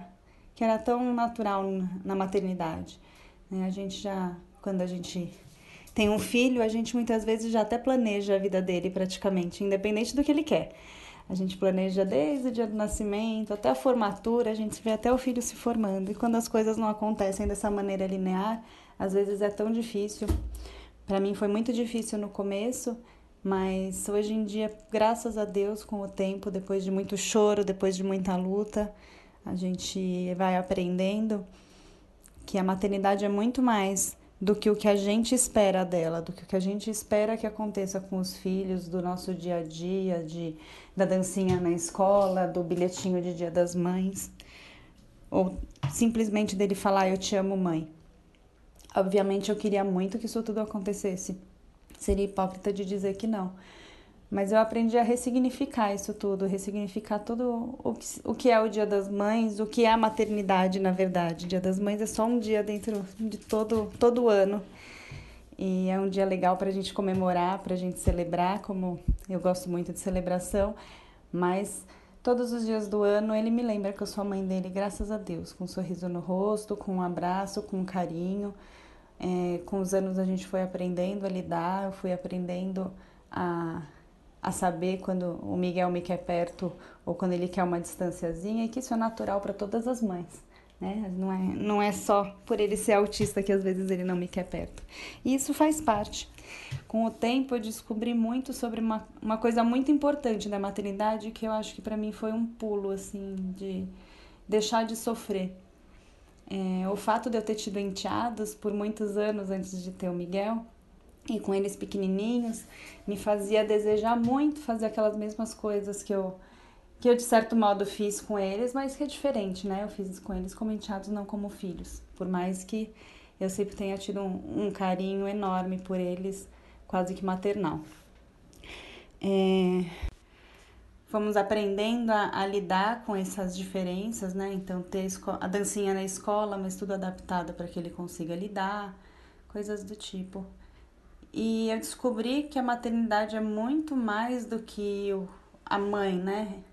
que era tão natural na maternidade. Né? A gente já, quando a gente tem um filho, a gente muitas vezes já até planeja a vida dele praticamente, independente do que ele quer. A gente planeja desde o dia do nascimento até a formatura, a gente vê até o filho se formando. E quando as coisas não acontecem dessa maneira linear, às vezes é tão difícil. Para mim foi muito difícil no começo, mas hoje em dia, graças a Deus, com o tempo, depois de muito choro, depois de muita luta, a gente vai aprendendo que a maternidade é muito mais do que o que a gente espera dela, do que o que a gente espera que aconteça com os filhos, do nosso dia a dia, de, da dancinha na escola, do bilhetinho de Dia das Mães, ou simplesmente dele falar eu te amo, mãe. Obviamente eu queria muito que isso tudo acontecesse, Seria hipócrita de dizer que não. Mas eu aprendi a ressignificar isso tudo, ressignificar tudo o que, o que é o Dia das Mães, o que é a maternidade, na verdade. O Dia das Mães é só um dia dentro de todo, todo ano. E é um dia legal para a gente comemorar, para a gente celebrar, como eu gosto muito de celebração, mas todos os dias do ano ele me lembra que eu sou a mãe dele, graças a Deus, com um sorriso no rosto, com um abraço, com um carinho. É, com os anos a gente foi aprendendo a lidar, eu fui aprendendo a, a saber quando o Miguel me quer perto ou quando ele quer uma distanciazinha e que isso é natural para todas as mães. Né? Não, é, não é só por ele ser autista que às vezes ele não me quer perto. E isso faz parte. Com o tempo eu descobri muito sobre uma, uma coisa muito importante da maternidade que eu acho que para mim foi um pulo assim de deixar de sofrer é, o fato de eu ter tido enteados por muitos anos antes de ter o Miguel, e com eles pequenininhos, me fazia desejar muito fazer aquelas mesmas coisas que eu, que eu de certo modo fiz com eles, mas que é diferente, né? Eu fiz com eles como enteados, não como filhos. Por mais que eu sempre tenha tido um, um carinho enorme por eles, quase que maternal. É, fomos aprendendo a, a, lidar com essas diferenças, né? Então, ter a dancinha na escola, mas tudo adaptado para que ele consiga lidar, coisas do tipo. E eu descobri que a maternidade é muito mais do que a mãe, né?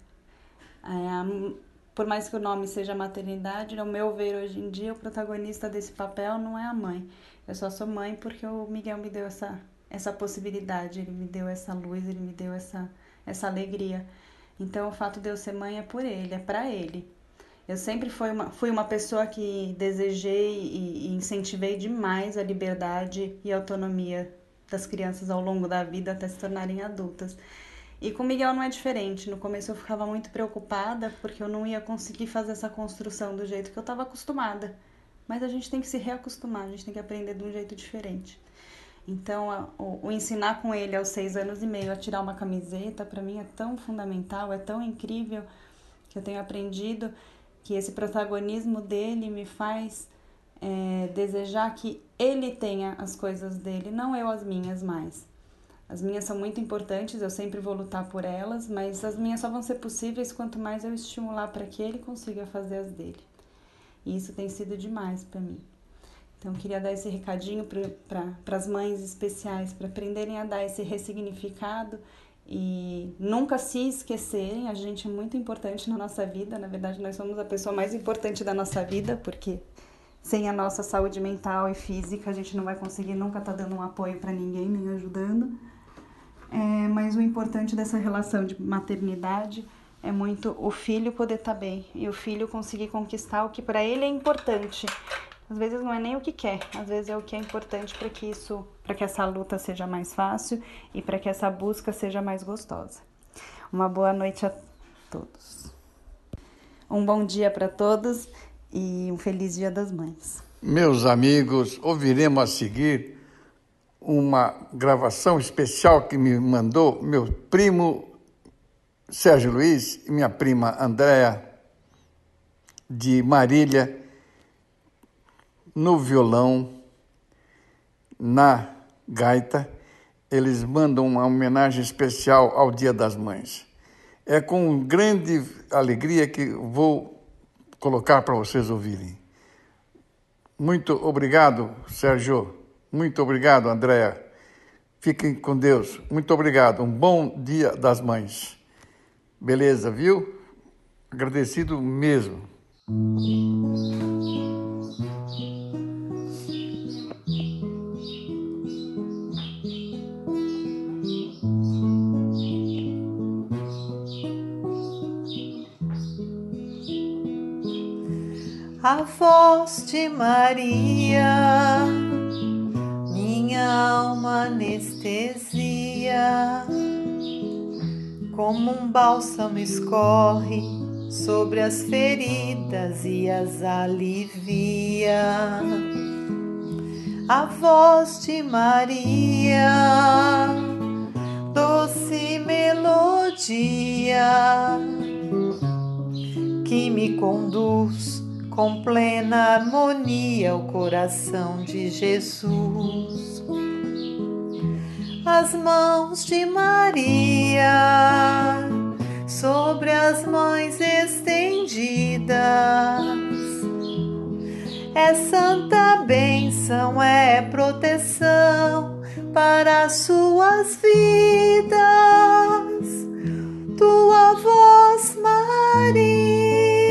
É, por mais que o nome seja maternidade, ao meu ver hoje em dia, o protagonista desse papel não é a mãe. Eu só sou mãe porque o Miguel me deu essa, essa possibilidade, ele me deu essa luz, ele me deu essa, essa alegria. Então, o fato de eu ser mãe é por ele, é para ele. Eu sempre fui uma, fui uma pessoa que desejei e, incentivei demais a liberdade e autonomia das crianças ao longo da vida até se tornarem adultas. E com Miguel não é diferente. No começo eu ficava muito preocupada porque eu não ia conseguir fazer essa construção do jeito que eu estava acostumada. Mas a gente tem que se reacostumar, a gente tem que aprender de um jeito diferente. Então, o, o, ensinar com ele aos seis anos e meio a tirar uma camiseta, para mim é tão fundamental, é tão incrível que eu tenho aprendido que esse protagonismo dele me faz é, desejar que ele tenha as coisas dele, não eu as minhas mais. As minhas são muito importantes, eu sempre vou lutar por elas, mas as minhas só vão ser possíveis quanto mais eu estimular para que ele consiga fazer as dele. E isso tem sido demais para mim. Então, queria dar esse recadinho para as mães especiais, para aprenderem a dar esse ressignificado e nunca se esquecerem. A gente é muito importante na nossa vida. Na verdade, nós somos a pessoa mais importante da nossa vida, porque sem a nossa saúde mental e física, a gente não vai conseguir nunca estar tá dando um apoio para ninguém, nem ajudando. É, mas o importante dessa relação de maternidade é muito o filho poder estar tá bem e o filho conseguir conquistar o que para ele é importante. Às vezes não é nem o que quer, às vezes é o que é importante para que isso, para que essa luta seja mais fácil e para que essa busca seja mais gostosa. Uma boa noite a todos. Um bom dia para todos e um feliz Dia das Mães. Meus amigos, ouviremos a seguir uma gravação especial que me mandou meu primo Sérgio Luiz e minha prima Andréa de Marília no violão, na gaita. Eles mandam uma homenagem especial ao Dia das Mães. É com grande alegria que vou colocar para vocês ouvirem. Muito obrigado, Sérgio. Muito obrigado, Andréa. Fiquem com Deus. Muito obrigado. Um bom dia das mães. Beleza, viu? Agradecido mesmo. A voz de Maria, minha alma anestesia, como um bálsamo escorre sobre as feridas e as alivia. A voz de Maria, doce melodia, que me conduz com plena harmonia o coração de Jesus. As mãos de Maria sobre as mães estendidas. É santa bênção, é proteção para as suas vidas. Tua voz, Maria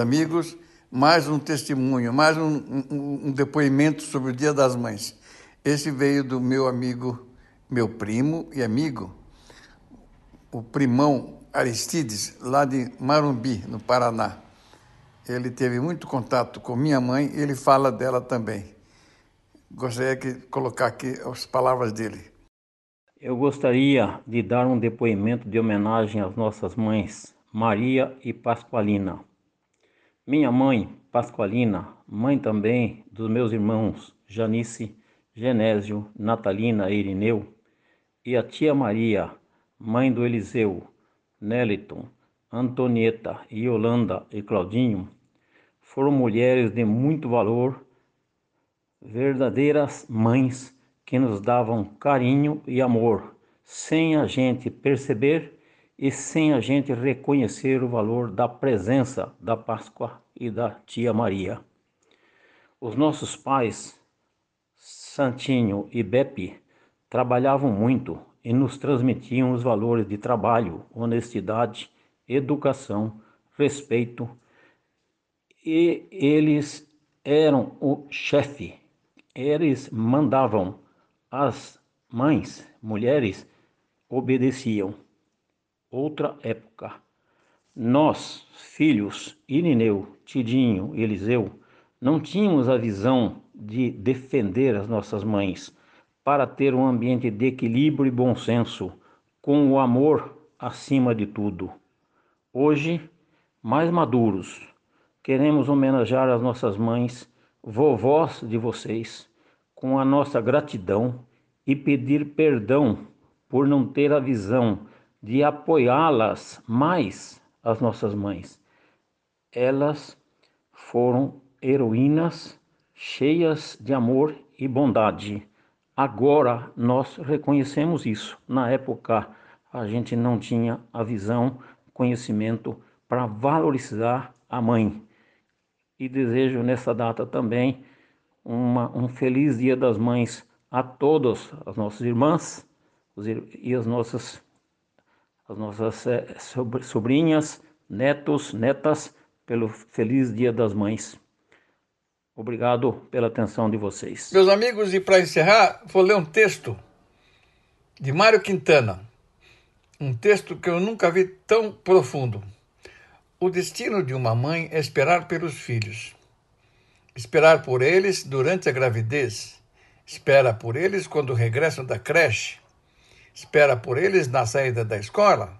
amigos, mais um testemunho, mais um, um, um depoimento sobre o Dia das Mães. Esse veio do meu amigo, meu primo e amigo, o primão Aristides, lá de Marumbi, no Paraná. Ele teve muito contato com minha mãe e ele fala dela também. Gostaria de colocar aqui as palavras dele. Eu gostaria de dar um depoimento de homenagem às nossas mães, Maria e Pasqualina. Minha mãe, Pasqualina, mãe também dos meus irmãos Janice, Genésio, Natalina e Irineu, e a tia Maria, mãe do Eliseu, Neliton, Antonieta, Yolanda e Claudinho, foram mulheres de muito valor, verdadeiras mães que nos davam carinho e amor, sem a gente perceber e sem a gente reconhecer o valor da presença da Páscoa e da Tia Maria. Os nossos pais, Santinho e Beppe, trabalhavam muito e nos transmitiam os valores de trabalho, honestidade, educação, respeito. E eles eram o chefe, eles mandavam as mães, mulheres, obedeciam. Outra época. Nós, filhos, Irineu, Tidinho, Eliseu, não tínhamos a visão de defender as nossas mães para ter um ambiente de equilíbrio e bom senso, com o amor acima de tudo. Hoje, mais maduros, queremos homenagear as nossas mães, vovós de vocês, com a nossa gratidão e pedir perdão por não ter a visão de apoiá-las mais, as nossas mães. Elas foram heroínas cheias de amor e bondade. Agora nós reconhecemos isso. Na época a gente não tinha a visão, conhecimento para valorizar a mãe. E desejo nessa data também uma, um feliz Dia das Mães a todas as nossas irmãs e as nossas, as nossas é, sobrinhas, netos, netas, pelo feliz Dia das Mães. Obrigado pela atenção de vocês. Meus amigos, e para encerrar, vou ler um texto de Mário Quintana. Um texto que eu nunca vi tão profundo. O destino de uma mãe é esperar pelos filhos esperar por eles durante a gravidez, espera por eles quando regressam da creche, espera por eles na saída da escola,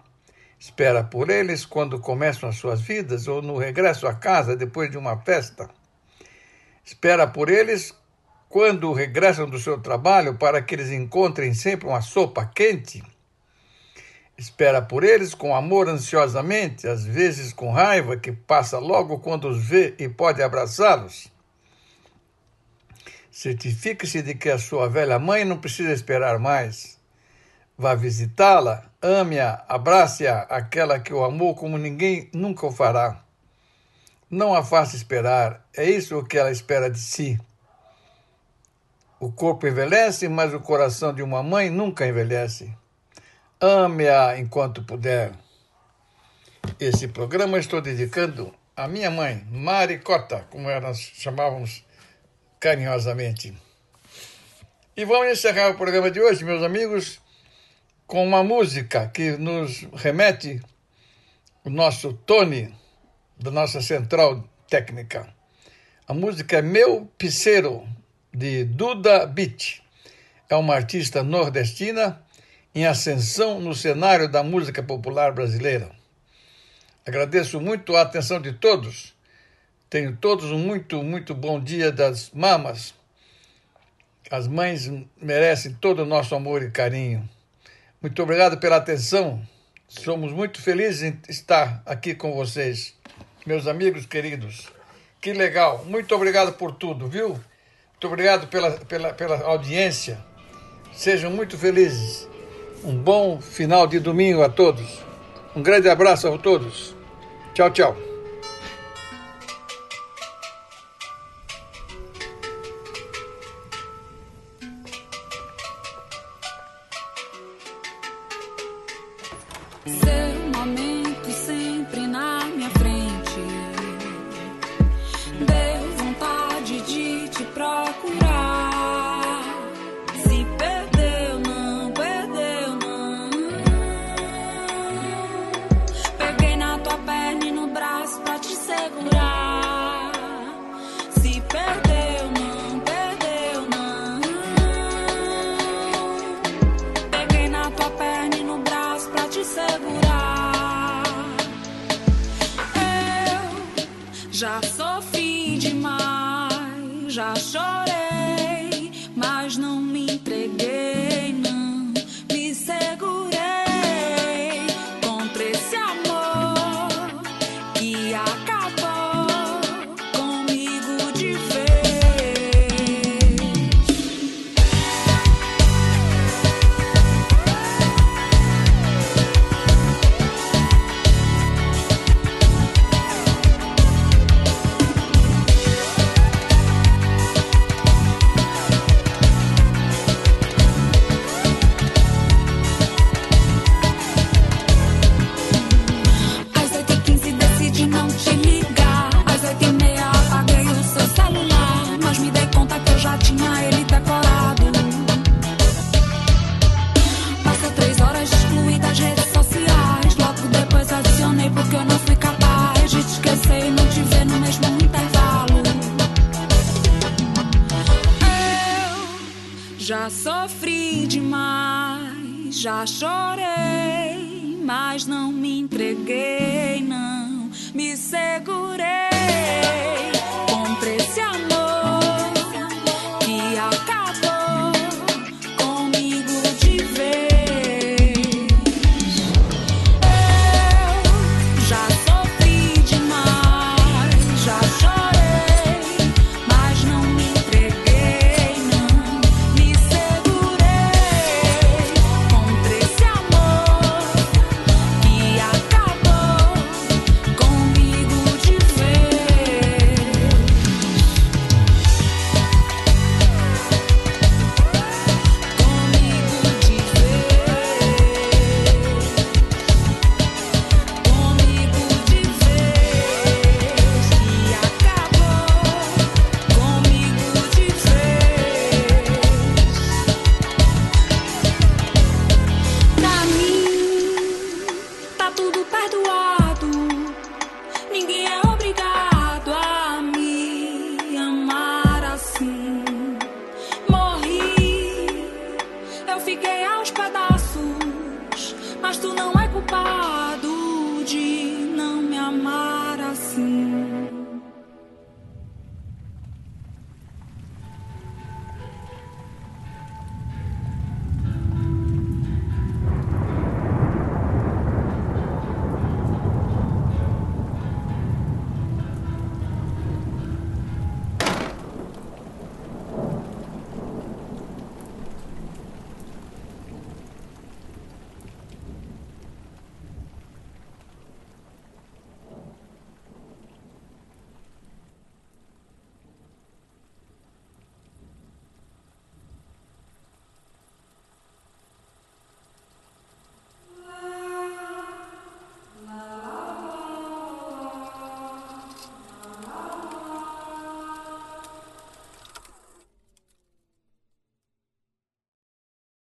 espera por eles quando começam as suas vidas ou no regresso à casa depois de uma festa, espera por eles quando regressam do seu trabalho para que eles encontrem sempre uma sopa quente. Espera por eles com amor ansiosamente, às vezes com raiva que passa logo quando os vê e pode abraçá-los. Certifique-se de que a sua velha mãe não precisa esperar mais. Vá visitá-la, ame-a, abrace-a, aquela que o amou como ninguém nunca o fará. Não a faça esperar, é isso o que ela espera de si. O corpo envelhece, mas o coração de uma mãe nunca envelhece. Ame-a enquanto puder. Esse programa estou dedicando à minha mãe, Maricota, como nós chamávamos carinhosamente. E vamos encerrar o programa de hoje, meus amigos, com uma música que nos remete o nosso Tony, da nossa central técnica. A música é Meu Piseiro, de Duda Beat. É uma artista nordestina em ascensão no cenário da música popular brasileira. Agradeço muito a atenção de todos Tenham todos um muito, muito bom dia das mamas. As mães merecem todo o nosso amor e carinho. Muito obrigado pela atenção. Somos muito felizes em estar aqui com vocês, meus amigos queridos. Que legal. Muito obrigado por tudo, viu? Muito obrigado pela, pela, pela audiência. Sejam muito felizes. Um bom final de domingo a todos. Um grande abraço a todos. Tchau, tchau. Já sofri demais, já chorei, mas não me entreguei, não me segurei. contra esse amor.